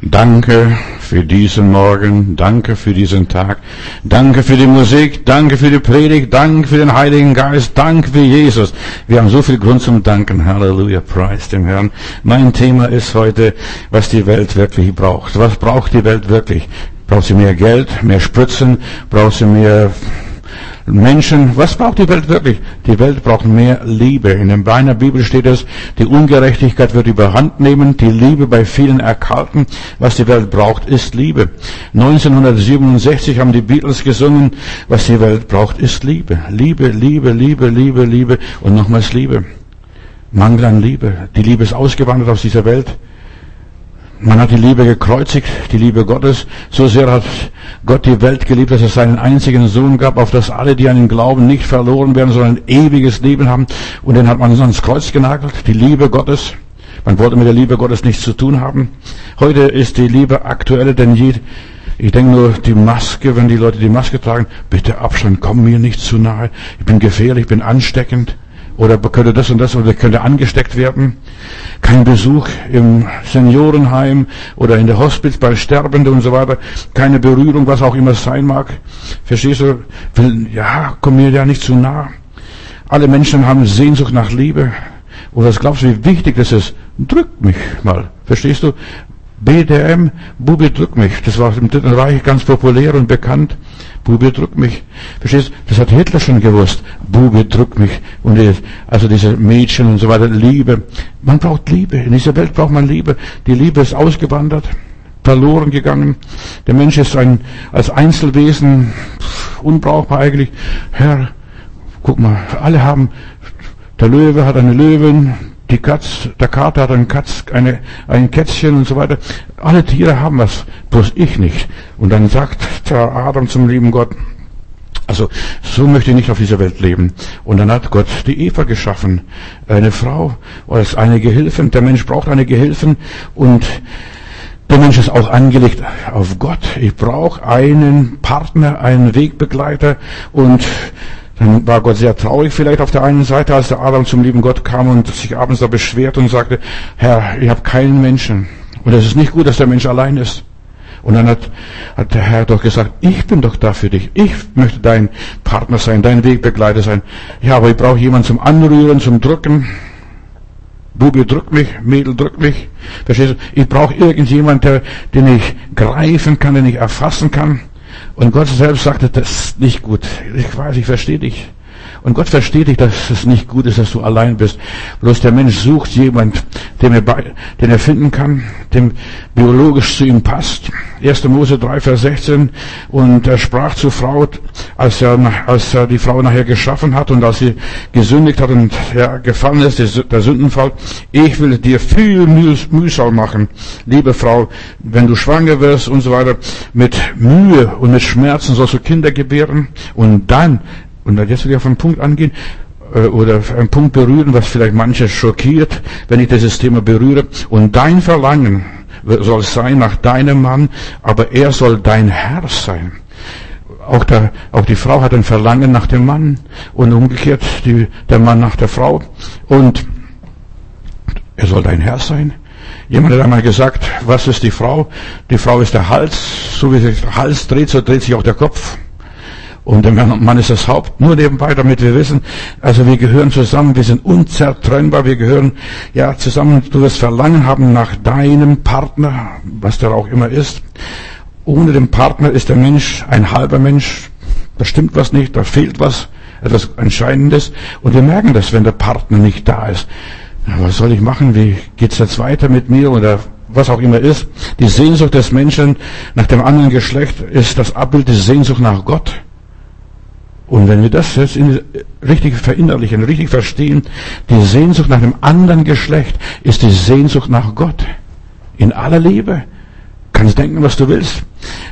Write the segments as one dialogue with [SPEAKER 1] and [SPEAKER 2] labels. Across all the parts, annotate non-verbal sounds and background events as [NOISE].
[SPEAKER 1] Danke für diesen Morgen, danke für diesen Tag, danke für die Musik, danke für die Predigt, danke für den Heiligen Geist, danke für Jesus. Wir haben so viel Grund zum Danken. Halleluja, preis dem Herrn. Mein Thema ist heute, was die Welt wirklich braucht. Was braucht die Welt wirklich? Braucht sie mehr Geld, mehr Spritzen? Braucht sie mehr Menschen, was braucht die Welt wirklich? Die Welt braucht mehr Liebe. In der Bibel steht es, die Ungerechtigkeit wird überhand nehmen, die Liebe bei vielen erkalten. Was die Welt braucht, ist Liebe. 1967 haben die Beatles gesungen, was die Welt braucht, ist Liebe. Liebe, Liebe, Liebe, Liebe, Liebe und nochmals Liebe. Mangel an Liebe. Die Liebe ist ausgewandert aus dieser Welt. Man hat die Liebe gekreuzigt, die Liebe Gottes. So sehr hat Gott die Welt geliebt, dass es seinen einzigen Sohn gab, auf das alle, die an ihn glauben, nicht verloren werden, sondern ein ewiges Leben haben. Und den hat man ans Kreuz genagelt, die Liebe Gottes. Man wollte mit der Liebe Gottes nichts zu tun haben. Heute ist die Liebe aktueller denn je. Ich denke nur, die Maske, wenn die Leute die Maske tragen, bitte Abstand, komm mir nicht zu nahe. Ich bin gefährlich, ich bin ansteckend oder könnte das und das oder könnte angesteckt werden. Kein Besuch im Seniorenheim oder in der Hospiz bei Sterbenden und so weiter. Keine Berührung, was auch immer es sein mag. Verstehst du? Ja, komm mir ja nicht zu nah. Alle Menschen haben Sehnsucht nach Liebe. Und was glaubst du, wie wichtig das ist? Drück mich mal. Verstehst du? BDM, Bubi drück mich. Das war im Dritten Reich ganz populär und bekannt. Bubi drück mich. Verstehst? Das hat Hitler schon gewusst. Bubi drück mich. Und also diese Mädchen und so weiter. Liebe. Man braucht Liebe. In dieser Welt braucht man Liebe. Die Liebe ist ausgewandert, verloren gegangen. Der Mensch ist ein, als Einzelwesen unbrauchbar eigentlich. Herr, guck mal, alle haben, der Löwe hat eine Löwin, die Katz, der Kater hat ein Katz, eine, ein Kätzchen und so weiter. Alle Tiere haben was, bloß ich nicht. Und dann sagt der Adam zum lieben Gott, also so möchte ich nicht auf dieser Welt leben. Und dann hat Gott die Eva geschaffen, eine Frau als eine Gehilfin. Der Mensch braucht eine Gehilfin und der Mensch ist auch angelegt auf Gott. Ich brauche einen Partner, einen Wegbegleiter und dann war Gott sehr traurig vielleicht auf der einen Seite, als der Adam zum lieben Gott kam und sich abends da beschwert und sagte, Herr, ich habe keinen Menschen. Und es ist nicht gut, dass der Mensch allein ist. Und dann hat, hat der Herr doch gesagt, ich bin doch da für dich. Ich möchte dein Partner sein, dein Wegbegleiter sein. Ja, aber ich brauche jemanden zum Anrühren, zum Drücken. Bubi drückt mich, Mädel drückt mich. Verstehst du? Ich brauche irgendjemanden, den ich greifen kann, den ich erfassen kann. Und Gott selbst sagte, das ist nicht gut. Ich weiß, ich verstehe dich. Und Gott versteht dich, dass es nicht gut ist, dass du allein bist. Bloß der Mensch sucht jemand, den er, den er finden kann, dem biologisch zu ihm passt. 1. Mose 3, Vers 16. Und er sprach zur Frau, als er, als er die Frau nachher geschaffen hat und als sie gesündigt hat und ja, gefallen ist, der Sündenfall. Ich will dir viel Mühsal machen, liebe Frau, wenn du schwanger wirst und so weiter. Mit Mühe und mit Schmerzen sollst du Kinder gebären und dann und jetzt will ich auf einen Punkt angehen äh, oder einen Punkt berühren, was vielleicht manche schockiert, wenn ich dieses Thema berühre. Und dein Verlangen soll sein nach deinem Mann, aber er soll dein Herr sein. Auch, der, auch die Frau hat ein Verlangen nach dem Mann und umgekehrt die, der Mann nach der Frau. Und er soll dein Herr sein. Jemand hat einmal gesagt, was ist die Frau? Die Frau ist der Hals. So wie sich der Hals dreht, so dreht sich auch der Kopf. Und der Mann ist das Haupt. Nur nebenbei, damit wir wissen, also wir gehören zusammen, wir sind unzertrennbar, wir gehören ja zusammen, du wirst Verlangen haben nach deinem Partner, was der auch immer ist. Ohne den Partner ist der Mensch ein halber Mensch, da stimmt was nicht, da fehlt was, etwas Entscheidendes. Und wir merken das, wenn der Partner nicht da ist. Was soll ich machen? Wie geht's jetzt weiter mit mir? Oder was auch immer ist. Die Sehnsucht des Menschen nach dem anderen Geschlecht ist das Abbild der Sehnsucht nach Gott. Und wenn wir das jetzt richtig verinnerlichen, richtig verstehen, die Sehnsucht nach einem anderen Geschlecht ist die Sehnsucht nach Gott. In aller Liebe. Kannst denken, was du willst.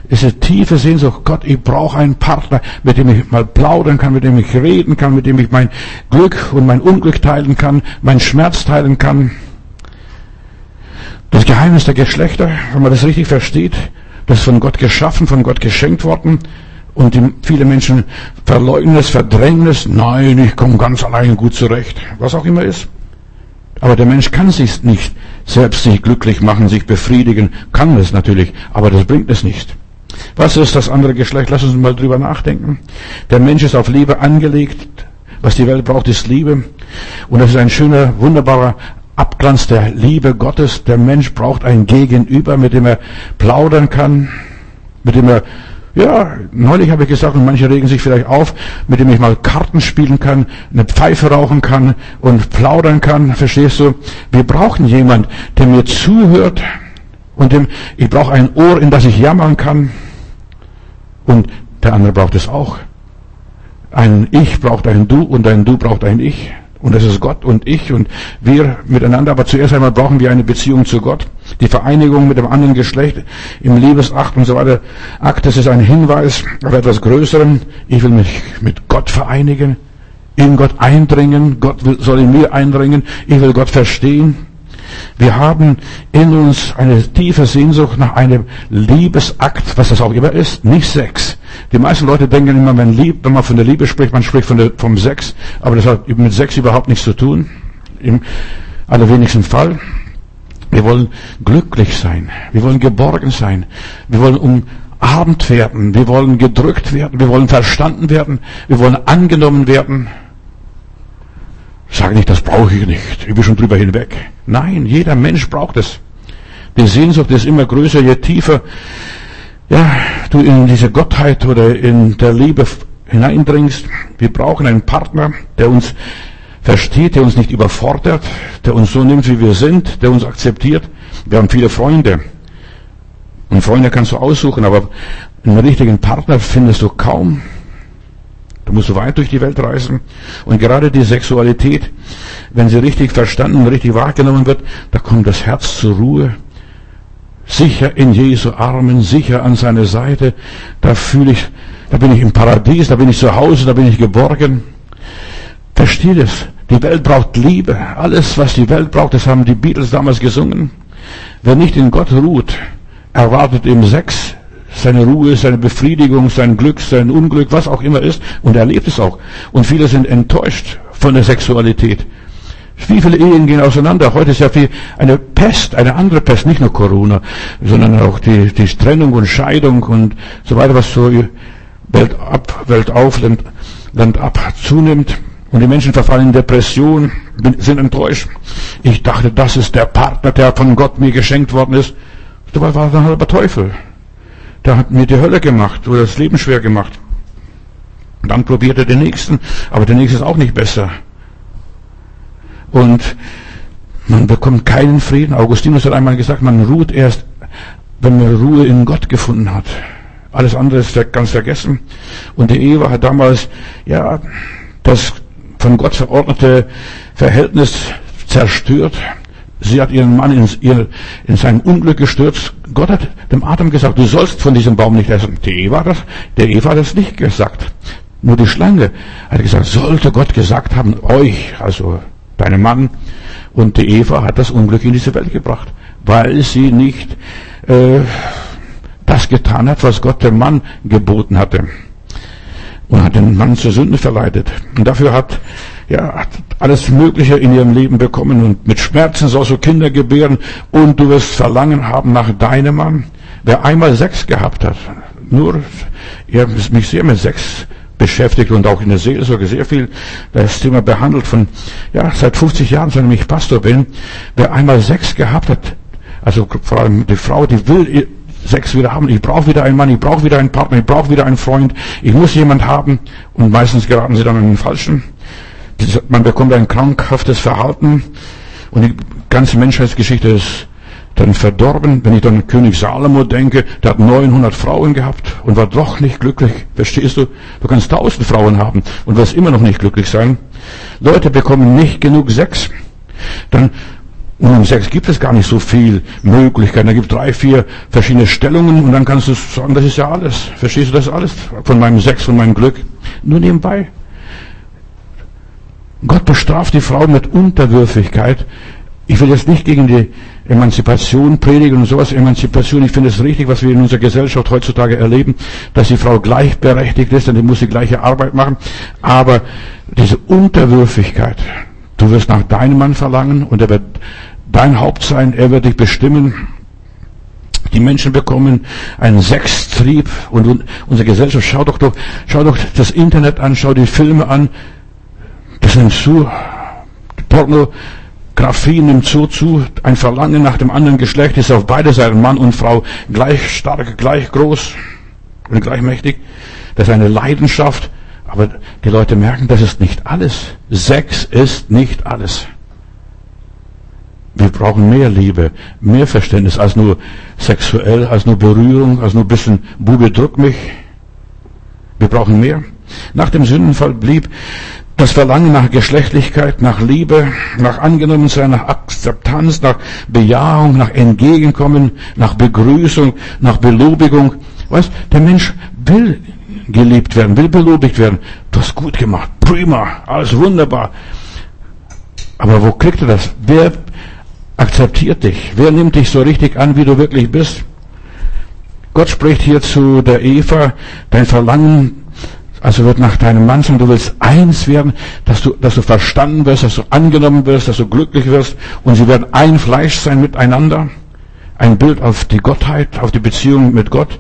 [SPEAKER 1] Es ist eine tiefe Sehnsucht. Gott, ich brauche einen Partner, mit dem ich mal plaudern kann, mit dem ich reden kann, mit dem ich mein Glück und mein Unglück teilen kann, meinen Schmerz teilen kann. Das Geheimnis der Geschlechter, wenn man das richtig versteht, das ist von Gott geschaffen, von Gott geschenkt worden. Und die, viele Menschen verleugnen es, verdrängen es. Nein, ich komme ganz allein gut zurecht. Was auch immer ist. Aber der Mensch kann sich nicht selbst sich glücklich machen, sich befriedigen, kann es natürlich, aber das bringt es nicht. Was ist das andere Geschlecht? Lass uns mal drüber nachdenken. Der Mensch ist auf Liebe angelegt. Was die Welt braucht, ist Liebe. Und das ist ein schöner, wunderbarer Abglanz der Liebe Gottes. Der Mensch braucht ein Gegenüber, mit dem er plaudern kann, mit dem er ja, neulich habe ich gesagt, und manche regen sich vielleicht auf, mit dem ich mal Karten spielen kann, eine Pfeife rauchen kann und plaudern kann. Verstehst du? Wir brauchen jemand, der mir zuhört und dem, ich brauche ein Ohr, in das ich jammern kann. Und der andere braucht es auch. Ein Ich braucht ein Du und ein Du braucht ein Ich. Und das ist Gott und ich und wir miteinander. Aber zuerst einmal brauchen wir eine Beziehung zu Gott. Die Vereinigung mit dem anderen Geschlecht im Liebesakt und so weiter. Akt, das ist ein Hinweis auf etwas Größerem. Ich will mich mit Gott vereinigen, in Gott eindringen. Gott soll in mir eindringen. Ich will Gott verstehen. Wir haben in uns eine tiefe Sehnsucht nach einem Liebesakt, was das auch immer ist, nicht Sex. Die meisten Leute denken immer, wenn, Lieb, wenn man von der Liebe spricht, man spricht von der, vom Sex, aber das hat mit Sex überhaupt nichts zu tun. Im allerwenigsten Fall. Wir wollen glücklich sein. Wir wollen geborgen sein. Wir wollen umarmt werden. Wir wollen gedrückt werden. Wir wollen verstanden werden. Wir wollen angenommen werden. Sag nicht, das brauche ich nicht. Ich bin schon drüber hinweg. Nein, jeder Mensch braucht es. Die Sehnsucht ist immer größer, je tiefer ja, du in diese Gottheit oder in der Liebe hineindringst. Wir brauchen einen Partner, der uns versteht, der uns nicht überfordert, der uns so nimmt, wie wir sind, der uns akzeptiert. Wir haben viele Freunde. Und Freunde kannst du aussuchen, aber einen richtigen Partner findest du kaum. Du musst weit durch die Welt reisen. Und gerade die Sexualität, wenn sie richtig verstanden und richtig wahrgenommen wird, da kommt das Herz zur Ruhe. Sicher in Jesu Armen, sicher an seiner Seite. Da fühle ich, da bin ich im Paradies, da bin ich zu Hause, da bin ich geborgen. Versteht es? Die Welt braucht Liebe. Alles, was die Welt braucht, das haben die Beatles damals gesungen. Wer nicht in Gott ruht, erwartet im Sex, seine Ruhe, seine Befriedigung, sein Glück, sein Unglück, was auch immer ist, und er erlebt es auch. Und viele sind enttäuscht von der Sexualität. Wie viele Ehen gehen auseinander? Heute ist ja viel eine Pest, eine andere Pest, nicht nur Corona, sondern auch die, die Trennung und Scheidung und so weiter, was so Welt ab, Welt auf, Land, Land ab zunimmt. Und die Menschen verfallen in Depression, sind enttäuscht. Ich dachte, das ist der Partner, der von Gott mir geschenkt worden ist. Dabei war ein halber Teufel. Der hat mir die Hölle gemacht oder das Leben schwer gemacht. Und dann probiert er den nächsten, aber der nächste ist auch nicht besser. Und man bekommt keinen Frieden. Augustinus hat einmal gesagt, man ruht erst, wenn man Ruhe in Gott gefunden hat. Alles andere ist ganz vergessen. Und die Eva hat damals, ja, das von Gott verordnete Verhältnis zerstört. Sie hat ihren Mann in, ihr, in sein Unglück gestürzt. Gott hat dem Adam gesagt, du sollst von diesem Baum nicht essen. Die Eva das, der Eva hat das nicht gesagt. Nur die Schlange hat gesagt, sollte Gott gesagt haben, euch, also deinem Mann. Und die Eva hat das Unglück in diese Welt gebracht, weil sie nicht äh, das getan hat, was Gott dem Mann geboten hatte. Und hat den Mann zur Sünde verleitet. Und dafür hat ja, hat alles Mögliche in ihrem Leben bekommen und mit Schmerzen sollst du Kinder gebären und du wirst Verlangen haben nach deinem Mann. Wer einmal Sex gehabt hat, nur, ihr habt mich sehr mit Sex beschäftigt und auch in der Seelsorge sehr viel das Thema behandelt von, ja, seit 50 Jahren, seitdem ich Pastor bin. Wer einmal Sex gehabt hat, also vor allem die Frau, die will Sex wieder haben. Ich brauche wieder einen Mann, ich brauche wieder einen Partner, ich brauche wieder einen Freund, ich muss jemand haben und meistens geraten sie dann an den Falschen man bekommt ein krankhaftes Verhalten und die ganze Menschheitsgeschichte ist dann verdorben. Wenn ich dann an König Salomo denke, der hat 900 Frauen gehabt und war doch nicht glücklich. Verstehst du? Du kannst tausend Frauen haben und wirst immer noch nicht glücklich sein. Leute bekommen nicht genug Sex. Dann und um Sex gibt es gar nicht so viel Möglichkeiten. Da gibt es drei, vier verschiedene Stellungen und dann kannst du sagen, das ist ja alles. Verstehst du, das alles von meinem Sex, von meinem Glück. Nur nebenbei. Gott bestraft die Frau mit Unterwürfigkeit. Ich will jetzt nicht gegen die Emanzipation predigen und sowas. Emanzipation, ich finde es richtig, was wir in unserer Gesellschaft heutzutage erleben, dass die Frau gleichberechtigt ist und die muss die gleiche Arbeit machen. Aber diese Unterwürfigkeit, du wirst nach deinem Mann verlangen und er wird dein Haupt sein, er wird dich bestimmen. Die Menschen bekommen einen Sextrieb und unsere Gesellschaft, schau doch, doch, schau doch das Internet an, schau die Filme an. Das nimmt zu. Pornografie nimmt so zu. Ein Verlangen nach dem anderen Geschlecht ist auf beide Seiten, Mann und Frau, gleich stark, gleich groß und gleich mächtig. Das ist eine Leidenschaft. Aber die Leute merken, das ist nicht alles. Sex ist nicht alles. Wir brauchen mehr Liebe, mehr Verständnis als nur sexuell, als nur Berührung, als nur ein bisschen Bube drück mich. Wir brauchen mehr. Nach dem Sündenfall blieb das Verlangen nach Geschlechtlichkeit, nach Liebe, nach Angenommensein, nach Akzeptanz, nach Bejahung, nach Entgegenkommen, nach Begrüßung, nach Belobigung. Weißt, der Mensch will geliebt werden, will belobigt werden. Du hast gut gemacht, prima, alles wunderbar. Aber wo kriegt er das? Wer akzeptiert dich? Wer nimmt dich so richtig an, wie du wirklich bist? Gott spricht hier zu der Eva, dein Verlangen, also wird nach deinem Mann sein, du willst eins werden, dass du, dass du verstanden wirst, dass du angenommen wirst, dass du glücklich wirst und sie werden ein Fleisch sein miteinander. Ein Bild auf die Gottheit, auf die Beziehung mit Gott.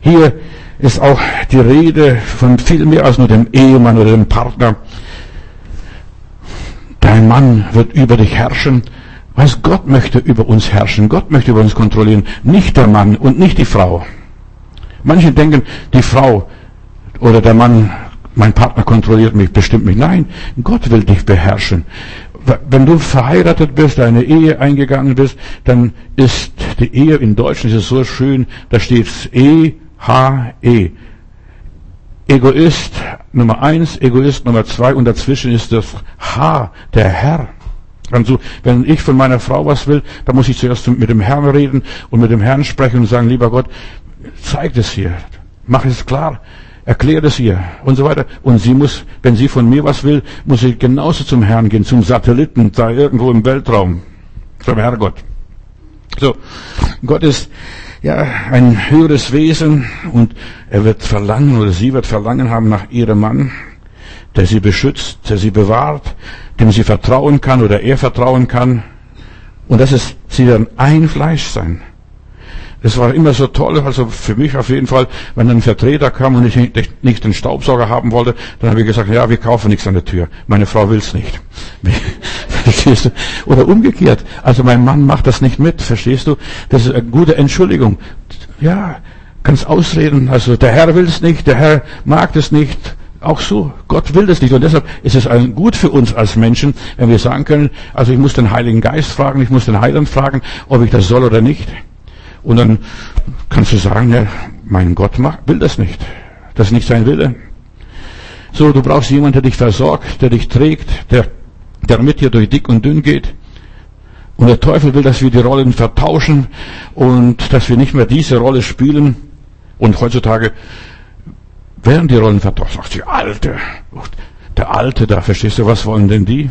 [SPEAKER 1] Hier ist auch die Rede von viel mehr als nur dem Ehemann oder dem Partner. Dein Mann wird über dich herrschen was Gott möchte über uns herrschen, Gott möchte über uns kontrollieren, nicht der Mann und nicht die Frau. Manche denken, die Frau oder der Mann, mein Partner kontrolliert mich, bestimmt mich. Nein, Gott will dich beherrschen. Wenn du verheiratet bist, eine Ehe eingegangen bist, dann ist die Ehe in Deutschland ist so schön, da steht E, H, E. Egoist Nummer eins, Egoist Nummer zwei und dazwischen ist das H, der Herr. Also, wenn ich von meiner Frau was will, dann muss ich zuerst mit dem Herrn reden und mit dem Herrn sprechen und sagen, lieber Gott, zeig das hier, mach es klar, erklär das ihr und so weiter. Und sie muss, wenn sie von mir was will, muss sie genauso zum Herrn gehen, zum Satelliten, da irgendwo im Weltraum, zum Herrgott. So, Gott ist ja ein höheres Wesen und er wird verlangen oder sie wird verlangen haben nach ihrem Mann, der sie beschützt, der sie bewahrt, dem sie vertrauen kann oder er vertrauen kann. Und das ist, sie werden ein Fleisch sein. Das war immer so toll, also für mich auf jeden Fall, wenn ein Vertreter kam und ich nicht den Staubsauger haben wollte, dann habe ich gesagt, ja, wir kaufen nichts an der Tür. Meine Frau will's nicht. Verstehst [LAUGHS] du? Oder umgekehrt. Also mein Mann macht das nicht mit, verstehst du? Das ist eine gute Entschuldigung. Ja, kannst ausreden. Also der Herr will's nicht, der Herr mag es nicht. Auch so. Gott will das nicht. Und deshalb ist es gut für uns als Menschen, wenn wir sagen können, also ich muss den Heiligen Geist fragen, ich muss den Heiland fragen, ob ich das soll oder nicht. Und dann kannst du sagen, ja, mein Gott will das nicht. Das ist nicht sein Wille. So, du brauchst jemanden, der dich versorgt, der dich trägt, der, der mit dir durch dick und dünn geht. Und der Teufel will, dass wir die Rollen vertauschen und dass wir nicht mehr diese Rolle spielen. Und heutzutage werden die Rollen vertauscht. Ach, die Alte. Der Alte da, verstehst du, was wollen denn die?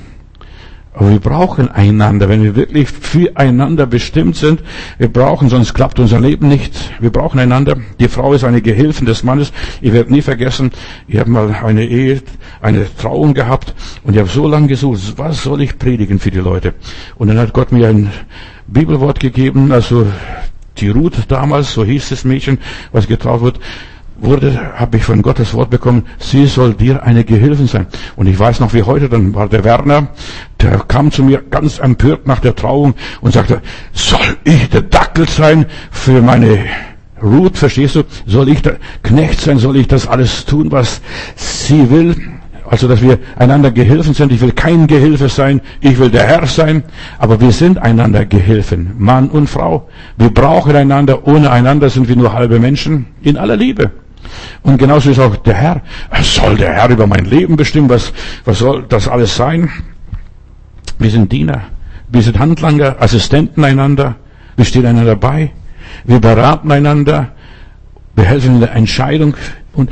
[SPEAKER 1] Aber wir brauchen einander, wenn wir wirklich füreinander bestimmt sind. Wir brauchen, sonst klappt unser Leben nicht. Wir brauchen einander. Die Frau ist eine Gehilfin des Mannes. Ich werde nie vergessen, ich habe mal eine Ehe, eine Trauung gehabt und ich habe so lange gesucht, was soll ich predigen für die Leute? Und dann hat Gott mir ein Bibelwort gegeben, also die Ruth damals, so hieß das Mädchen, was getraut wird, wurde, habe ich von Gottes Wort bekommen, sie soll dir eine Gehilfin sein. Und ich weiß noch wie heute, dann war der Werner, der kam zu mir ganz empört nach der Trauung und sagte, soll ich der Dackel sein für meine Ruth, verstehst du? Soll ich der Knecht sein? Soll ich das alles tun, was sie will? Also, dass wir einander Gehilfen sind. Ich will kein Gehilfe sein. Ich will der Herr sein. Aber wir sind einander Gehilfen. Mann und Frau. Wir brauchen einander. Ohne einander sind wir nur halbe Menschen. In aller Liebe. Und genauso ist auch der Herr. Soll der Herr über mein Leben bestimmen? Was, was soll das alles sein? Wir sind Diener. Wir sind Handlanger, Assistenten einander. Wir stehen einander bei. Wir beraten einander. Wir helfen in der Entscheidung. Und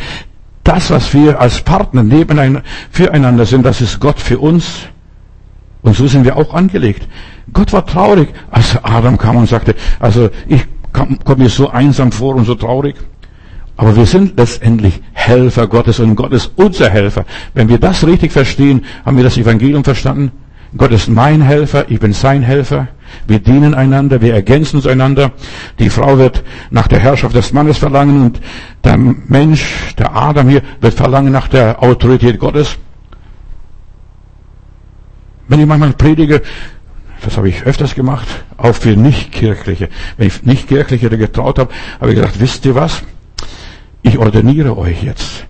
[SPEAKER 1] das, was wir als Partner nebeneinander, füreinander sind, das ist Gott für uns. Und so sind wir auch angelegt. Gott war traurig, als Adam kam und sagte, also ich komme mir so einsam vor und so traurig. Aber wir sind letztendlich Helfer Gottes und Gott ist unser Helfer. Wenn wir das richtig verstehen, haben wir das Evangelium verstanden. Gott ist mein Helfer, ich bin sein Helfer. Wir dienen einander, wir ergänzen uns einander. Die Frau wird nach der Herrschaft des Mannes verlangen und der Mensch, der Adam hier, wird verlangen nach der Autorität Gottes. Wenn ich manchmal predige, das habe ich öfters gemacht, auch für Nichtkirchliche. Wenn ich Nichtkirchliche getraut habe, habe ich gesagt, wisst ihr was? Ich ordiniere euch jetzt.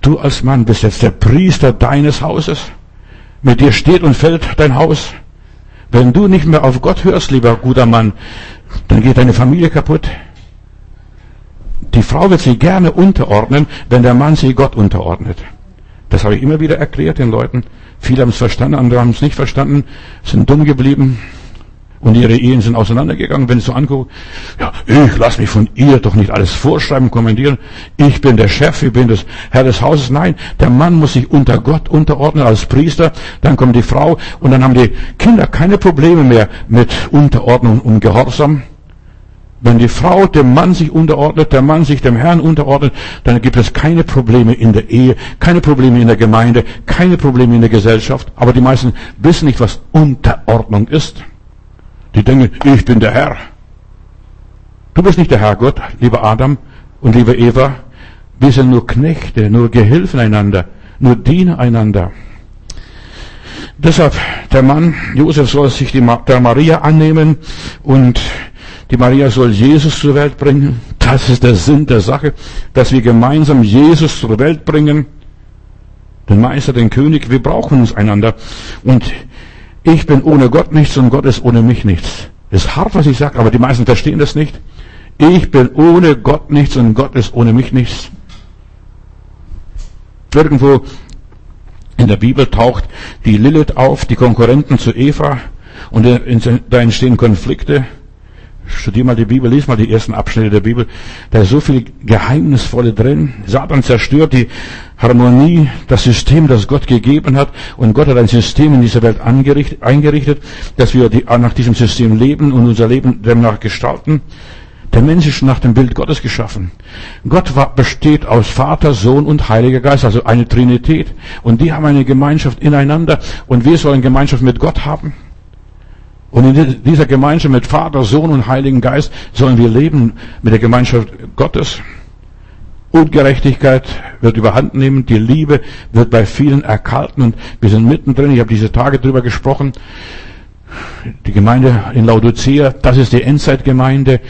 [SPEAKER 1] Du als Mann bist jetzt der Priester deines Hauses. Mit dir steht und fällt dein Haus. Wenn du nicht mehr auf Gott hörst, lieber guter Mann, dann geht deine Familie kaputt. Die Frau wird sich gerne unterordnen, wenn der Mann sich Gott unterordnet. Das habe ich immer wieder erklärt den Leuten. Viele haben es verstanden, andere haben es nicht verstanden, sind dumm geblieben. Und ihre Ehen sind auseinandergegangen, wenn ich so angucke. Ja, ich lasse mich von ihr doch nicht alles vorschreiben, kommentieren. Ich bin der Chef, ich bin das Herr des Hauses. Nein, der Mann muss sich unter Gott unterordnen als Priester. Dann kommt die Frau und dann haben die Kinder keine Probleme mehr mit Unterordnung und Gehorsam. Wenn die Frau dem Mann sich unterordnet, der Mann sich dem Herrn unterordnet, dann gibt es keine Probleme in der Ehe, keine Probleme in der Gemeinde, keine Probleme in der Gesellschaft. Aber die meisten wissen nicht, was Unterordnung ist. Die denken, ich bin der Herr. Du bist nicht der Herr Gott, lieber Adam und liebe Eva. Wir sind nur Knechte, nur Gehilfen einander, nur Diener einander. Deshalb, der Mann, Josef soll sich der Maria annehmen und die Maria soll Jesus zur Welt bringen. Das ist der Sinn der Sache, dass wir gemeinsam Jesus zur Welt bringen. Den Meister, den König, wir brauchen uns einander. Und ich bin ohne Gott nichts und Gott ist ohne mich nichts. Ist hart, was ich sage, aber die meisten verstehen das nicht. Ich bin ohne Gott nichts und Gott ist ohne mich nichts. Irgendwo in der Bibel taucht die Lilith auf, die Konkurrenten zu Eva, und da entstehen Konflikte. Studier mal die Bibel, lies mal die ersten Abschnitte der Bibel. Da ist so viel Geheimnisvolle drin. Satan zerstört die Harmonie, das System, das Gott gegeben hat. Und Gott hat ein System in dieser Welt eingerichtet, dass wir nach diesem System leben und unser Leben demnach gestalten. Der Mensch ist nach dem Bild Gottes geschaffen. Gott besteht aus Vater, Sohn und Heiliger Geist, also eine Trinität. Und die haben eine Gemeinschaft ineinander. Und wir sollen Gemeinschaft mit Gott haben. Und in dieser Gemeinschaft mit Vater, Sohn und Heiligen Geist sollen wir leben mit der Gemeinschaft Gottes. Ungerechtigkeit wird überhand nehmen, die Liebe wird bei vielen erkalten und wir sind mittendrin. Ich habe diese Tage drüber gesprochen. Die Gemeinde in Laodicea, das ist die Endzeitgemeinde.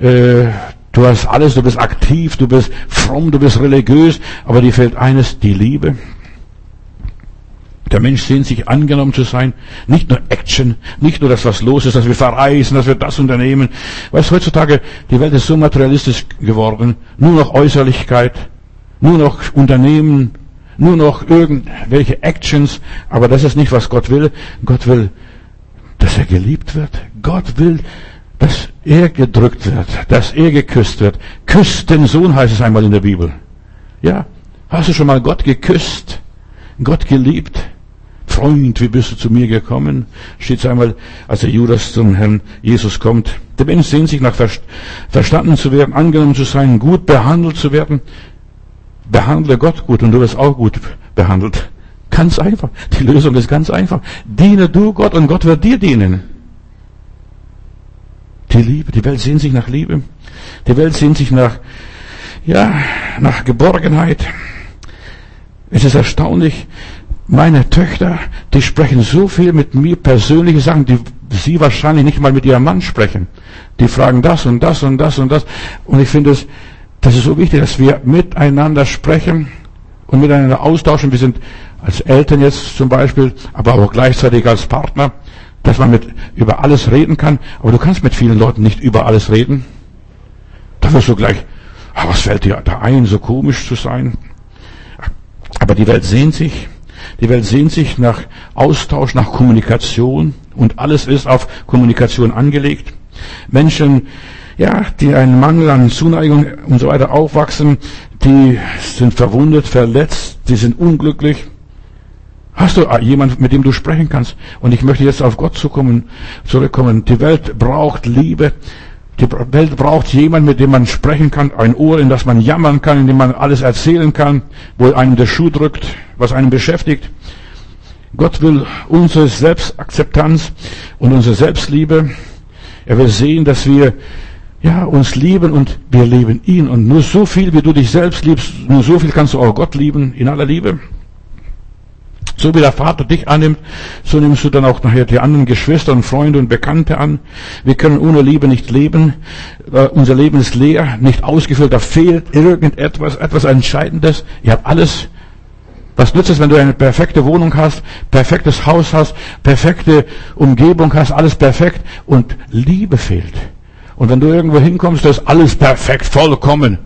[SPEAKER 1] Äh, du hast alles, du bist aktiv, du bist fromm, du bist religiös, aber dir fehlt eines, die Liebe. Der Mensch sehnt sich angenommen zu sein. Nicht nur Action, nicht nur das, was los ist, dass wir verreisen, dass wir das unternehmen. Weißt heutzutage, die Welt ist so materialistisch geworden. Nur noch Äußerlichkeit, nur noch Unternehmen, nur noch irgendwelche Actions. Aber das ist nicht, was Gott will. Gott will, dass er geliebt wird. Gott will, dass er gedrückt wird, dass er geküsst wird. Küsst den Sohn heißt es einmal in der Bibel. Ja. Hast du schon mal Gott geküsst? Gott geliebt? Freund, wie bist du zu mir gekommen? Steht einmal, als der Judas zum Herrn Jesus kommt. Der Mensch sehnt sich nach verstanden zu werden, angenommen zu sein, gut behandelt zu werden. Behandle Gott gut und du wirst auch gut behandelt. Ganz einfach. Die Lösung ist ganz einfach. Diene du Gott und Gott wird dir dienen. Die Liebe, die Welt sehnt sich nach Liebe. Die Welt sehnt sich nach, ja, nach Geborgenheit. Es ist erstaunlich, meine Töchter, die sprechen so viel mit mir persönliche Sachen, die sie wahrscheinlich nicht mal mit ihrem Mann sprechen. Die fragen das und das und das und das. Und ich finde es, das ist so wichtig, dass wir miteinander sprechen und miteinander austauschen. Wir sind als Eltern jetzt zum Beispiel, aber auch gleichzeitig als Partner, dass man mit, über alles reden kann. Aber du kannst mit vielen Leuten nicht über alles reden. Da wirst du gleich, ah, was fällt dir da ein, so komisch zu sein? Aber die Welt sehnt sich die Welt sehnt sich nach Austausch, nach Kommunikation und alles ist auf Kommunikation angelegt. Menschen, ja, die einen Mangel an Zuneigung und so weiter aufwachsen, die sind verwundet, verletzt, die sind unglücklich. Hast du jemanden, mit dem du sprechen kannst? Und ich möchte jetzt auf Gott zurückkommen. Die Welt braucht Liebe. Die Welt braucht jemanden, mit dem man sprechen kann, ein Ohr, in das man jammern kann, in dem man alles erzählen kann, wo einem der Schuh drückt, was einen beschäftigt. Gott will unsere Selbstakzeptanz und unsere Selbstliebe. Er will sehen, dass wir ja, uns lieben und wir lieben ihn. Und nur so viel, wie du dich selbst liebst, nur so viel kannst du auch Gott lieben, in aller Liebe. So wie der Vater dich annimmt, so nimmst du dann auch nachher die anderen Geschwister und Freunde und Bekannte an. Wir können ohne Liebe nicht leben. Uh, unser Leben ist leer, nicht ausgefüllt. Da fehlt irgendetwas, etwas Entscheidendes. Ihr habt alles. Was nützt es, wenn du eine perfekte Wohnung hast, perfektes Haus hast, perfekte Umgebung hast, alles perfekt und Liebe fehlt? Und wenn du irgendwo hinkommst, da ist alles perfekt, vollkommen.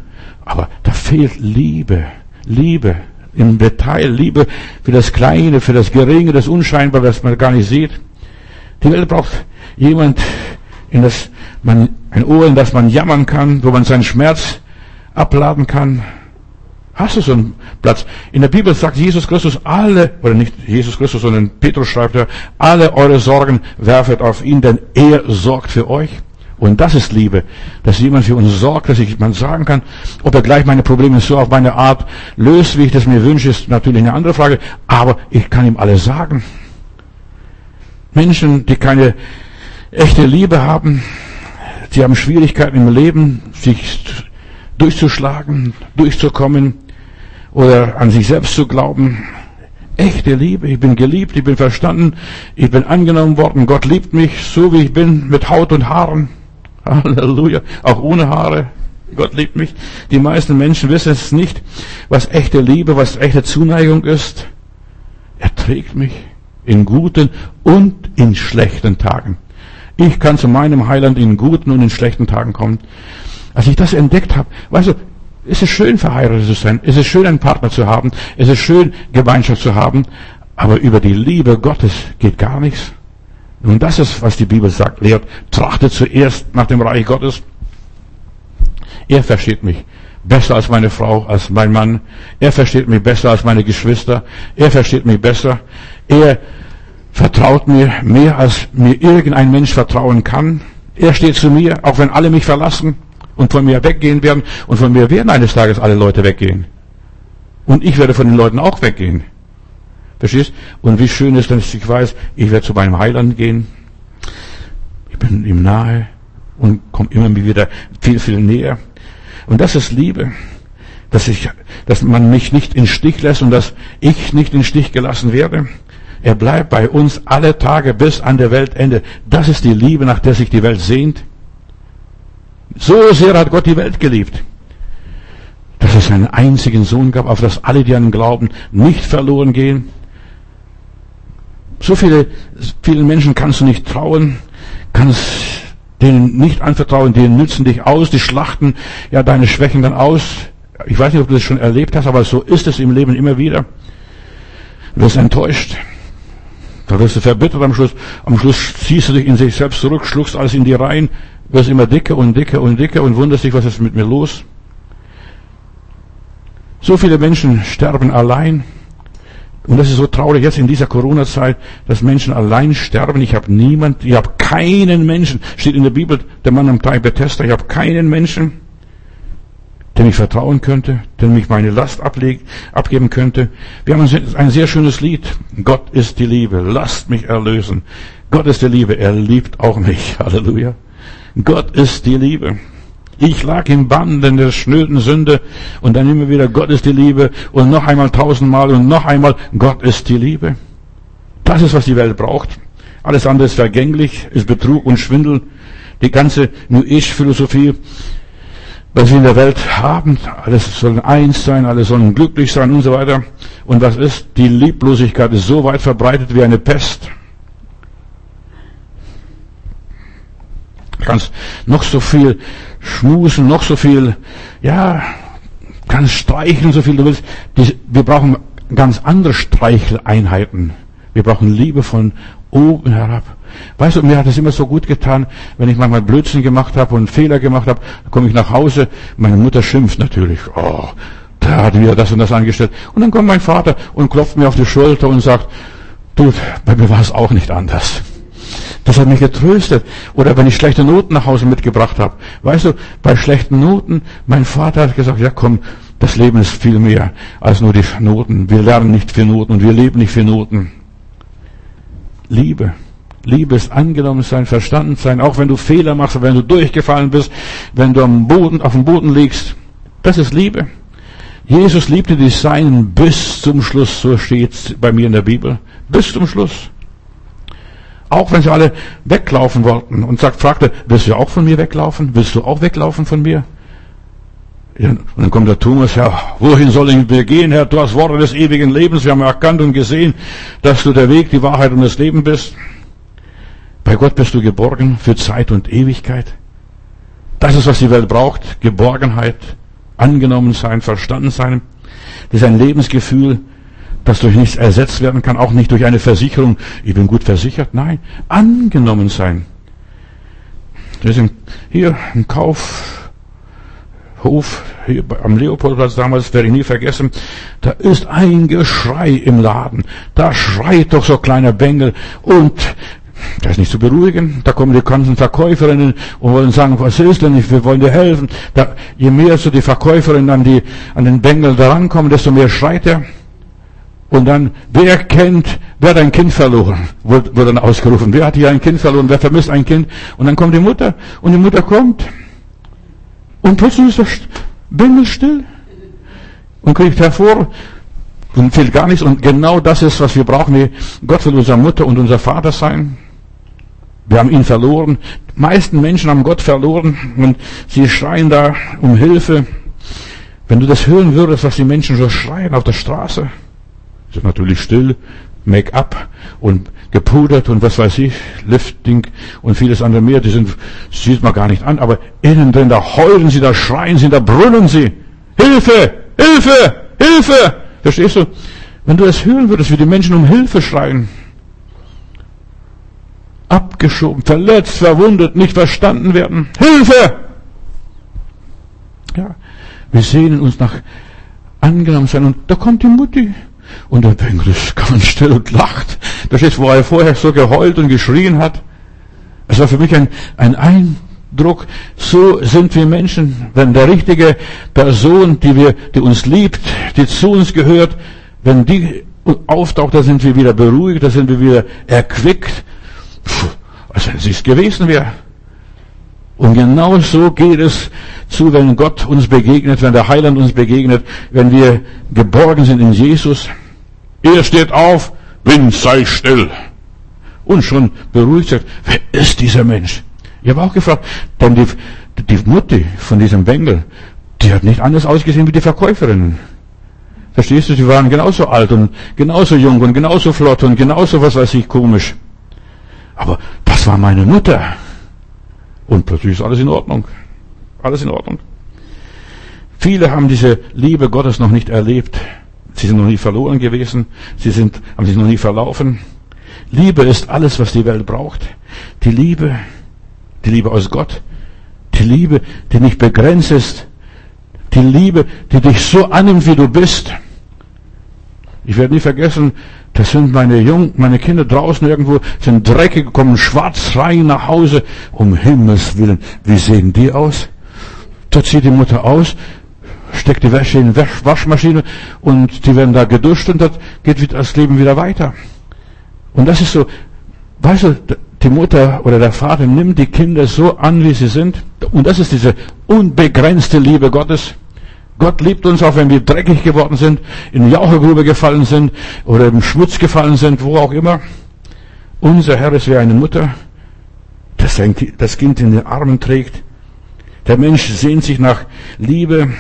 [SPEAKER 1] Aber da fehlt Liebe. Liebe im Detail. Liebe für das Kleine, für das Geringe, das Unscheinbare, das man gar nicht sieht. Die Welt braucht jemand, in das man, ein Ohr, in das man jammern kann, wo man seinen Schmerz abladen kann. Hast du so einen Platz? In der Bibel sagt Jesus Christus alle, oder nicht Jesus Christus, sondern Petrus schreibt er, alle eure Sorgen werfet auf ihn, denn er sorgt für euch. Und das ist Liebe, dass jemand für uns sorgt, dass ich man sagen kann, ob er gleich meine Probleme so auf meine Art löst, wie ich das mir wünsche, ist natürlich eine andere Frage, aber ich kann ihm alles sagen. Menschen, die keine echte Liebe haben, die haben Schwierigkeiten im Leben, sich durchzuschlagen, durchzukommen oder an sich selbst zu glauben. Echte Liebe, ich bin geliebt, ich bin verstanden, ich bin angenommen worden, Gott liebt mich so wie ich bin, mit Haut und Haaren. Halleluja. Auch ohne Haare. Gott liebt mich. Die meisten Menschen wissen es nicht, was echte Liebe, was echte Zuneigung ist. Er trägt mich in guten und in schlechten Tagen. Ich kann zu meinem Heiland in guten und in schlechten Tagen kommen. Als ich das entdeckt habe, weißt du, es ist schön verheiratet zu sein, es ist schön einen Partner zu haben, es ist schön Gemeinschaft zu haben, aber über die Liebe Gottes geht gar nichts. Nun, das ist, was die Bibel sagt, lehrt. Trachtet zuerst nach dem Reich Gottes. Er versteht mich besser als meine Frau, als mein Mann. Er versteht mich besser als meine Geschwister. Er versteht mich besser. Er vertraut mir mehr, als mir irgendein Mensch vertrauen kann. Er steht zu mir, auch wenn alle mich verlassen und von mir weggehen werden. Und von mir werden eines Tages alle Leute weggehen. Und ich werde von den Leuten auch weggehen. Verstehst? Und wie schön ist, dass ich weiß, ich werde zu meinem Heiland gehen. Ich bin ihm nahe und komme immer wieder viel, viel näher. Und das ist Liebe. Dass ich, dass man mich nicht in Stich lässt und dass ich nicht in Stich gelassen werde. Er bleibt bei uns alle Tage bis an der Weltende. Das ist die Liebe, nach der sich die Welt sehnt. So sehr hat Gott die Welt geliebt, dass es einen einzigen Sohn gab, auf das alle, die an ihn glauben, nicht verloren gehen, so viele, vielen Menschen kannst du nicht trauen, kannst denen nicht anvertrauen, die nützen dich aus, die schlachten ja deine Schwächen dann aus. Ich weiß nicht, ob du das schon erlebt hast, aber so ist es im Leben immer wieder. Du wirst enttäuscht. Da wirst du verbittert am Schluss. Am Schluss ziehst du dich in sich selbst zurück, schluckst alles in die Reihen, wirst immer dicker und dicker und dicker und wunderst dich, was ist mit mir los. So viele Menschen sterben allein. Und das ist so traurig jetzt in dieser Corona-Zeit, dass Menschen allein sterben. Ich habe niemand, ich habe keinen Menschen, steht in der Bibel, der Mann am Teich Bethesda, ich habe keinen Menschen, dem ich vertrauen könnte, dem ich meine Last ablegen, abgeben könnte. Wir haben ein sehr schönes Lied. Gott ist die Liebe, lasst mich erlösen. Gott ist die Liebe, er liebt auch mich. [LAUGHS] Halleluja. Gott ist die Liebe. Ich lag im Banden der schnöden Sünde und dann immer wieder Gott ist die Liebe und noch einmal tausendmal und noch einmal Gott ist die Liebe. Das ist, was die Welt braucht. Alles andere ist vergänglich, ist Betrug und Schwindel. Die ganze New Age-Philosophie, was wir in der Welt haben, alles soll eins sein, alle sollen glücklich sein und so weiter. Und was ist? Die Lieblosigkeit ist so weit verbreitet wie eine Pest. Kannst noch so viel schmusen, noch so viel, ja, kannst streichen, so viel du willst. Wir brauchen ganz andere Streicheleinheiten. Wir brauchen Liebe von oben herab. Weißt du, mir hat es immer so gut getan, wenn ich manchmal Blödsinn gemacht habe und Fehler gemacht habe, komme ich nach Hause, meine Mutter schimpft natürlich. Oh, der hat wieder das und das angestellt. Und dann kommt mein Vater und klopft mir auf die Schulter und sagt, du, bei mir war es auch nicht anders. Das hat mich getröstet. Oder wenn ich schlechte Noten nach Hause mitgebracht habe. Weißt du, bei schlechten Noten, mein Vater hat gesagt, ja komm, das Leben ist viel mehr als nur die Noten. Wir lernen nicht für Noten und wir leben nicht für Noten. Liebe. Liebe ist angenommen sein, verstanden sein, auch wenn du Fehler machst, wenn du durchgefallen bist, wenn du am Boden, auf dem Boden liegst. Das ist Liebe. Jesus liebte die Seinen bis zum Schluss, so steht bei mir in der Bibel. Bis zum Schluss. Auch wenn sie alle weglaufen wollten und sagt, fragte, willst du auch von mir weglaufen? Willst du auch weglaufen von mir? und dann kommt der Thomas, ja, wohin sollen wir gehen, Herr? Du hast Worte des ewigen Lebens. Wir haben erkannt und gesehen, dass du der Weg, die Wahrheit und das Leben bist. Bei Gott bist du geborgen für Zeit und Ewigkeit. Das ist, was die Welt braucht. Geborgenheit, angenommen sein, verstanden sein. Das ist ein Lebensgefühl, das durch nichts ersetzt werden kann, auch nicht durch eine Versicherung. Ich bin gut versichert. Nein, angenommen sein. Ist hier ein Kauf, Hof hier am Leopoldplatz damals, werde ich nie vergessen, da ist ein Geschrei im Laden. Da schreit doch so kleiner Bengel und das ist nicht zu beruhigen. Da kommen die ganzen Verkäuferinnen und wollen sagen, was ist denn? Wir wollen dir helfen. Da, je mehr so die Verkäuferinnen an, die, an den Bengel da rankommen, desto mehr schreit er. Und dann, wer kennt, wer hat ein Kind verloren? Wird dann ausgerufen. Wer hat hier ein Kind verloren? Wer vermisst ein Kind? Und dann kommt die Mutter. Und die Mutter kommt. Und plötzlich ist der Bengel still. Und kriegt hervor und fehlt gar nichts. Und genau das ist, was wir brauchen. Gott will unsere Mutter und unser Vater sein. Wir haben ihn verloren. Die meisten Menschen haben Gott verloren und sie schreien da um Hilfe. Wenn du das hören würdest, was die Menschen so schreien auf der Straße, ist natürlich still, Make-up und gepudert und was weiß ich, Lifting und vieles andere mehr. Die sind, sieht man gar nicht an, aber innen drin, da heulen sie, da schreien sie, da brüllen sie. Hilfe! Hilfe! Hilfe! Verstehst du? Wenn du das hören würdest, wie die Menschen um Hilfe schreien, abgeschoben, verletzt, verwundet, nicht verstanden werden. Hilfe! Ja, wir sehnen uns nach angenommen sein und da kommt die Mutti und der Bengel ist [LAUGHS] ganz still und lacht. Das ist, wo er vorher so geheult und geschrien hat. Es war für mich ein, ein Eindruck. So sind wir Menschen. Wenn der richtige Person, die wir, die uns liebt, die zu uns gehört, wenn die auftaucht, da sind wir wieder beruhigt, da sind wir wieder erquickt. Puh, als wenn sie es gewesen wäre. Und genau so geht es zu, wenn Gott uns begegnet, wenn der Heiland uns begegnet, wenn wir geborgen sind in Jesus. Er steht auf, Wind sei still. Und schon beruhigt sagt, wer ist dieser Mensch? Ich habe auch gefragt, denn die, die Mutti von diesem Bengel, die hat nicht anders ausgesehen wie die Verkäuferinnen. Verstehst du, sie waren genauso alt und genauso jung und genauso flott und genauso, was weiß ich, komisch. Aber das war meine Mutter. Und plötzlich ist alles in Ordnung. Alles in Ordnung. Viele haben diese Liebe Gottes noch nicht erlebt. Sie sind noch nie verloren gewesen. Sie sind, haben sich noch nie verlaufen. Liebe ist alles, was die Welt braucht. Die Liebe, die Liebe aus Gott. Die Liebe, die nicht begrenzt ist. Die Liebe, die dich so annimmt, wie du bist. Ich werde nie vergessen, das sind meine Jungen, meine Kinder draußen irgendwo, sind dreckig, kommen schwarz rein nach Hause. Um Himmels Willen, wie sehen die aus? Da zieht die Mutter aus, steckt die Wäsche in die Waschmaschine und die werden da geduscht und das geht das Leben wieder weiter. Und das ist so, weißt du, die Mutter oder der Vater nimmt die Kinder so an, wie sie sind. Und das ist diese unbegrenzte Liebe Gottes. Gott liebt uns auch, wenn wir dreckig geworden sind, in die Jauchegrube gefallen sind oder im Schmutz gefallen sind, wo auch immer. Unser Herr ist wie eine Mutter, das das Kind in den Armen trägt. Der Mensch sehnt sich nach Liebe,